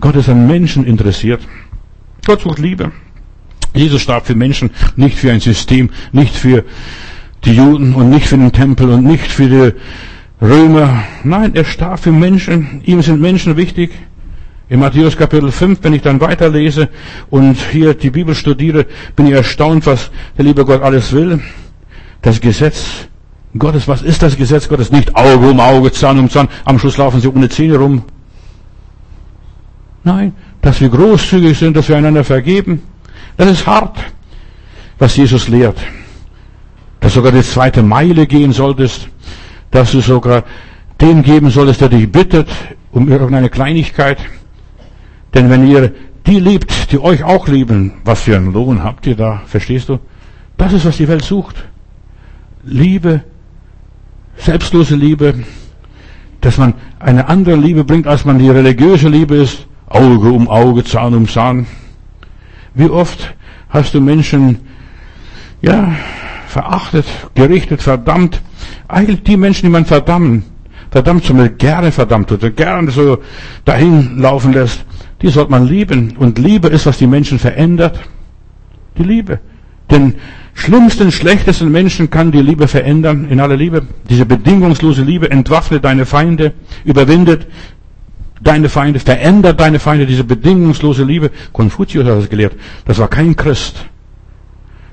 [SPEAKER 1] Gott ist an Menschen interessiert. Gott sucht Liebe. Jesus starb für Menschen, nicht für ein System, nicht für die Juden und nicht für den Tempel und nicht für die Römer. Nein, er starb für Menschen. Ihm sind Menschen wichtig. In Matthäus Kapitel 5, wenn ich dann weiterlese und hier die Bibel studiere, bin ich erstaunt, was der liebe Gott alles will. Das Gesetz Gottes, was ist das Gesetz Gottes? Nicht Auge um Auge, Zahn um Zahn. Am Schluss laufen sie ohne Zähne rum. Nein, dass wir großzügig sind, dass wir einander vergeben. Das ist hart, was Jesus lehrt. dass du sogar die zweite Meile gehen solltest, dass du sogar den geben solltest, der dich bittet um irgendeine Kleinigkeit. Denn wenn ihr die liebt, die euch auch lieben, was für einen Lohn habt ihr da? Verstehst du? Das ist, was die Welt sucht. Liebe, selbstlose Liebe, dass man eine andere Liebe bringt, als man die religiöse Liebe ist. Auge um Auge, Zahn um Zahn. Wie oft hast du Menschen, ja, verachtet, gerichtet, verdammt. Eigentlich die Menschen, die man verdammen, verdammt, zum gerne verdammt oder gerne so dahin laufen lässt, die sollte man lieben. Und Liebe ist, was die Menschen verändert. Die Liebe. Den schlimmsten, schlechtesten Menschen kann die Liebe verändern, in aller Liebe. Diese bedingungslose Liebe entwaffnet deine Feinde, überwindet deine Feinde, verändert deine Feinde, diese bedingungslose Liebe. Konfuzius hat das gelehrt. Das war kein Christ.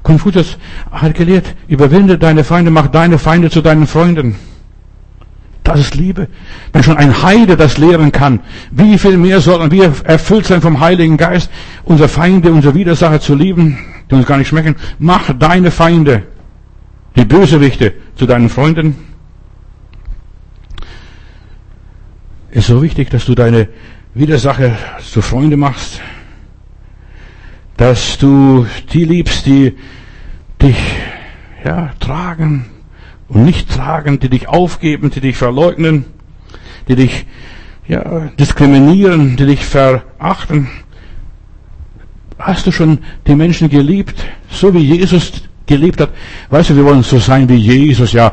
[SPEAKER 1] Konfuzius hat gelehrt, überwinde deine Feinde, mach deine Feinde zu deinen Freunden. Das ist Liebe. Wenn schon ein Heide das lehren kann, wie viel mehr sollten wir erfüllt sein vom Heiligen Geist, unsere Feinde, unsere Widersacher zu lieben, die uns gar nicht schmecken. Mach deine Feinde, die Bösewichte, zu deinen Freunden. Ist so wichtig, dass du deine Widersacher zu Freunde machst, dass du die liebst, die dich ja, tragen und nicht tragen, die dich aufgeben, die dich verleugnen, die dich ja, diskriminieren, die dich verachten. Hast du schon die Menschen geliebt, so wie Jesus geliebt hat? Weißt du, wir wollen so sein wie Jesus, ja,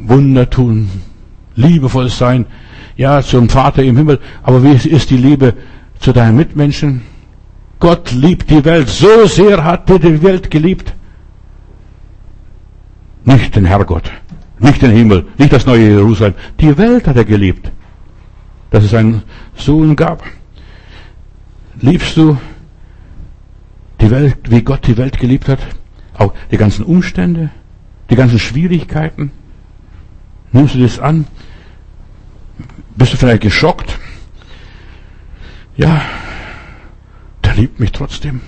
[SPEAKER 1] Wunder tun, liebevoll sein, ja, zum Vater im Himmel. Aber wie ist die Liebe zu deinen Mitmenschen? Gott liebt die Welt. So sehr hat er die Welt geliebt. Nicht den Herrgott, nicht den Himmel, nicht das neue Jerusalem. Die Welt hat er geliebt. Dass es einen Sohn gab. Liebst du die Welt, wie Gott die Welt geliebt hat? Auch die ganzen Umstände, die ganzen Schwierigkeiten? Nimmst du das an? Bist du vielleicht geschockt? Ja, der liebt mich trotzdem.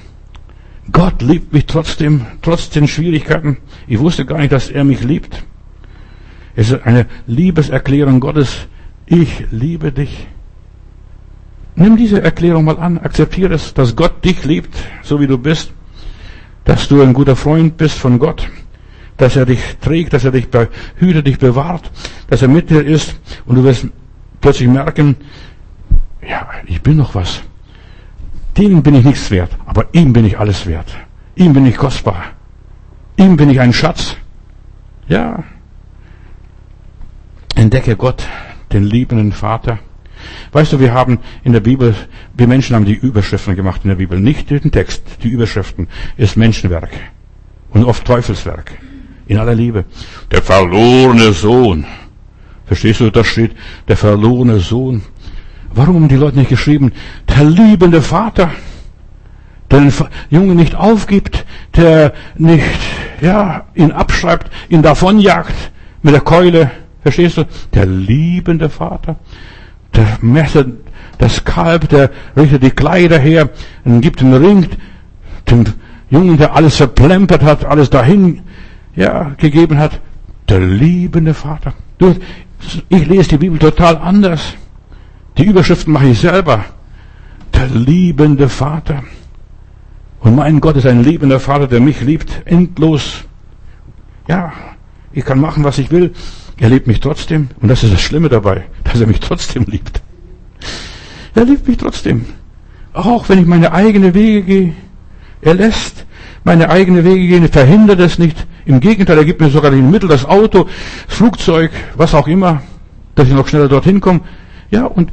[SPEAKER 1] Gott liebt mich trotzdem, trotz den Schwierigkeiten. Ich wusste gar nicht, dass er mich liebt. Es ist eine Liebeserklärung Gottes. Ich liebe dich. Nimm diese Erklärung mal an. Akzeptiere es, dass Gott dich liebt, so wie du bist. Dass du ein guter Freund bist von Gott. Dass er dich trägt, dass er dich behütet, dich bewahrt. Dass er mit dir ist. Und du wirst plötzlich merken, ja, ich bin noch was. Dem bin ich nichts wert, aber ihm bin ich alles wert. Ihm bin ich kostbar. Ihm bin ich ein Schatz. Ja. Entdecke Gott, den liebenden Vater. Weißt du, wir haben in der Bibel, wir Menschen haben die Überschriften gemacht in der Bibel, nicht den Text. Die Überschriften ist Menschenwerk und oft Teufelswerk. In aller Liebe. Der verlorene Sohn. Verstehst du, da steht der verlorene Sohn. Warum haben die Leute nicht geschrieben, der liebende Vater, der den Jungen nicht aufgibt, der nicht, ja, ihn abschreibt, ihn davonjagt mit der Keule, verstehst du? Der liebende Vater, der messet das Kalb, der richtet die Kleider her und gibt den Ring dem Jungen, der alles verplempert hat, alles dahin, ja, gegeben hat. Der liebende Vater. Du, ich lese die Bibel total anders. Die Überschriften mache ich selber. Der liebende Vater. Und mein Gott ist ein liebender Vater, der mich liebt, endlos. Ja, ich kann machen, was ich will. Er liebt mich trotzdem. Und das ist das Schlimme dabei, [LAUGHS] dass er mich trotzdem liebt. Er liebt mich trotzdem. Auch wenn ich meine eigenen Wege gehe. Er lässt meine eigenen Wege gehen, verhindert es nicht. Im Gegenteil, er gibt mir sogar die Mittel, das Auto, das Flugzeug, was auch immer, dass ich noch schneller dorthin komme. Ja, und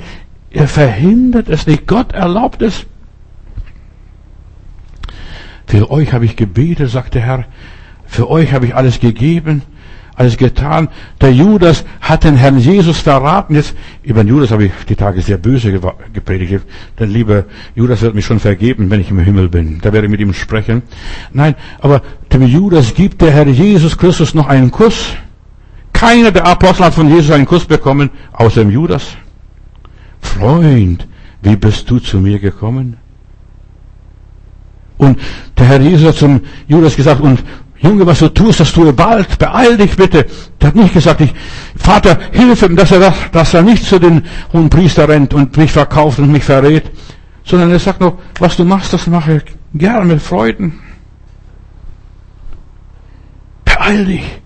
[SPEAKER 1] er verhindert es nicht. Gott erlaubt es. Für euch habe ich gebetet, sagt der Herr. Für euch habe ich alles gegeben, alles getan. Der Judas hat den Herrn Jesus verraten. Jetzt, über den Judas habe ich die Tage sehr böse gepredigt. Denn lieber Judas wird mich schon vergeben, wenn ich im Himmel bin. Da werde ich mit ihm sprechen. Nein, aber dem Judas gibt der Herr Jesus Christus noch einen Kuss. Keiner der Apostel hat von Jesus einen Kuss bekommen, außer dem Judas. Freund, wie bist du zu mir gekommen? Und der Herr Jesus hat zum Judas gesagt, und Junge, was du tust, das tue bald. Beeil dich bitte. Der hat nicht gesagt, ich, Vater, hilf ihm, dass er, dass er nicht zu den hohen Priester rennt und mich verkauft und mich verrät. Sondern er sagt noch, was du machst, das mache ich gerne mit Freuden. Beeil dich.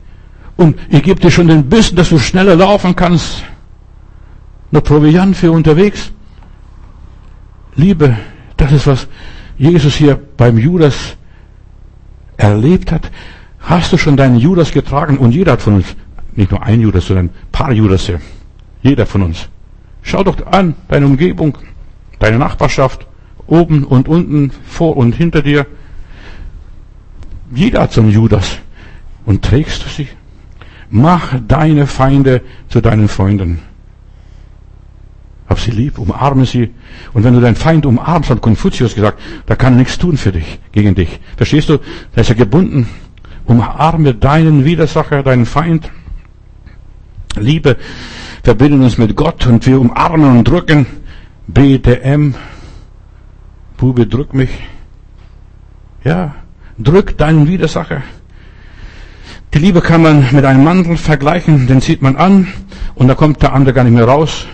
[SPEAKER 1] Und ich gebe dir schon den Bissen, dass du schneller laufen kannst. Nur Proviant für unterwegs. Liebe, das ist was Jesus hier beim Judas erlebt hat. Hast du schon deinen Judas getragen? Und jeder hat von uns, nicht nur ein Judas, sondern ein paar Judas. Jeder von uns. Schau doch an, deine Umgebung, deine Nachbarschaft, oben und unten, vor und hinter dir. Jeder hat so einen Judas. Und trägst du sie? Mach deine Feinde zu deinen Freunden. Hab sie lieb, umarme sie. Und wenn du deinen Feind umarmst, hat Konfuzius gesagt, da kann nichts tun für dich, gegen dich. Verstehst du? Da ist er gebunden. Umarme deinen Widersacher, deinen Feind. Liebe verbinden uns mit Gott und wir umarmen und drücken. BTM. Bube, drück mich. Ja, drück deinen Widersacher. Die Liebe kann man mit einem Mantel vergleichen, den zieht man an und da kommt der andere gar nicht mehr raus.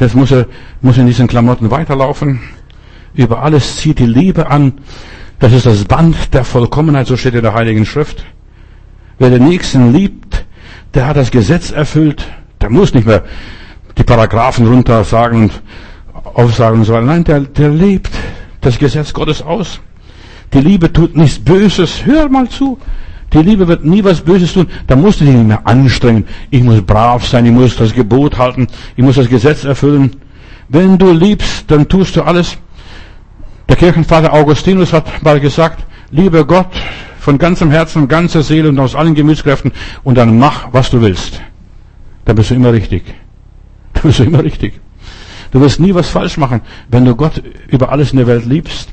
[SPEAKER 1] Das muss, er, muss in diesen Klamotten weiterlaufen. Über alles zieht die Liebe an. Das ist das Band der Vollkommenheit, so steht in der Heiligen Schrift. Wer den Nächsten liebt, der hat das Gesetz erfüllt. Der muss nicht mehr die Paragraphen runter sagen und aufsagen und so weiter. Nein, der, der lebt das Gesetz Gottes aus. Die Liebe tut nichts Böses. Hör mal zu. Die Liebe wird nie was Böses tun. Da musst du dich nicht mehr anstrengen. Ich muss brav sein, ich muss das Gebot halten, ich muss das Gesetz erfüllen. Wenn du liebst, dann tust du alles. Der Kirchenvater Augustinus hat mal gesagt, liebe Gott von ganzem Herzen, ganzer Seele und aus allen Gemütskräften und dann mach, was du willst. Dann bist du immer richtig. Dann bist du immer richtig. Du wirst nie was falsch machen, wenn du Gott über alles in der Welt liebst.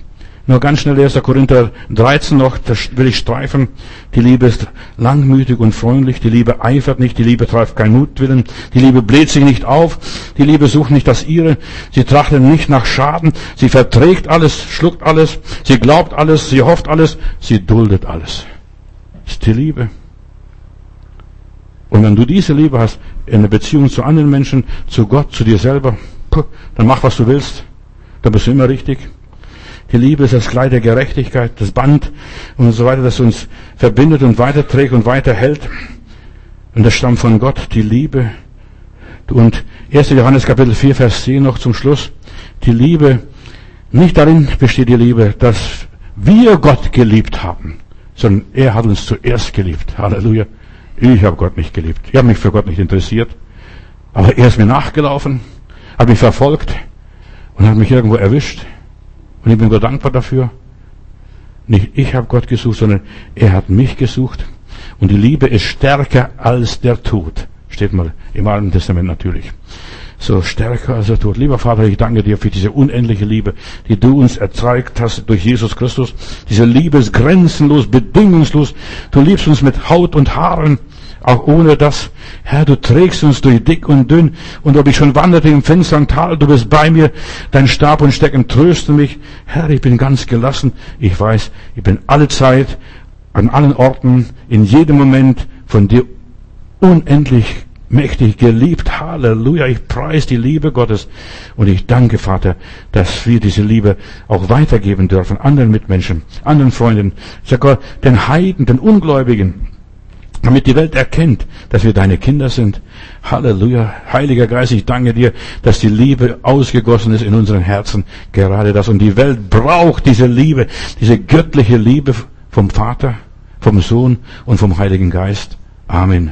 [SPEAKER 1] Nur ganz schnell 1. Korinther 13 noch, das will ich streifen. Die Liebe ist langmütig und freundlich, die Liebe eifert nicht, die Liebe treibt keinen Mutwillen, die Liebe bläht sich nicht auf, die Liebe sucht nicht das ihre, sie trachtet nicht nach Schaden, sie verträgt alles, schluckt alles, sie glaubt alles, sie hofft alles, sie duldet alles. Das ist die Liebe. Und wenn du diese Liebe hast, in der Beziehung zu anderen Menschen, zu Gott, zu dir selber, dann mach, was du willst, dann bist du immer richtig. Die Liebe ist das Kleid der Gerechtigkeit, das Band und so weiter, das uns verbindet und weiterträgt und weiterhält. Und das stammt von Gott, die Liebe. Und 1. Johannes Kapitel 4, Vers 10 noch zum Schluss. Die Liebe, nicht darin besteht die Liebe, dass wir Gott geliebt haben, sondern er hat uns zuerst geliebt. Halleluja. Ich habe Gott nicht geliebt. Ich habe mich für Gott nicht interessiert. Aber er ist mir nachgelaufen, hat mich verfolgt und hat mich irgendwo erwischt. Und ich bin Gott dankbar dafür. Nicht ich habe Gott gesucht, sondern er hat mich gesucht. Und die Liebe ist stärker als der Tod. Steht mal im Alten Testament natürlich. So stärker als der Tod. Lieber Vater, ich danke dir für diese unendliche Liebe, die du uns erzeugt hast durch Jesus Christus. Diese Liebe ist grenzenlos, bedingungslos. Du liebst uns mit Haut und Haaren auch ohne das. Herr, du trägst uns durch dick und dünn, und ob ich schon wanderte im finstern Tal, du bist bei mir, dein Stab und Stecken trösten mich. Herr, ich bin ganz gelassen. Ich weiß, ich bin alle Zeit, an allen Orten, in jedem Moment von dir unendlich mächtig geliebt. Halleluja. Ich preise die Liebe Gottes. Und ich danke, Vater, dass wir diese Liebe auch weitergeben dürfen. Anderen Mitmenschen, anderen Freunden. Sogar den Heiden, den Ungläubigen damit die Welt erkennt, dass wir deine Kinder sind. Halleluja. Heiliger Geist, ich danke dir, dass die Liebe ausgegossen ist in unseren Herzen. Gerade das. Und die Welt braucht diese Liebe, diese göttliche Liebe vom Vater, vom Sohn und vom Heiligen Geist. Amen.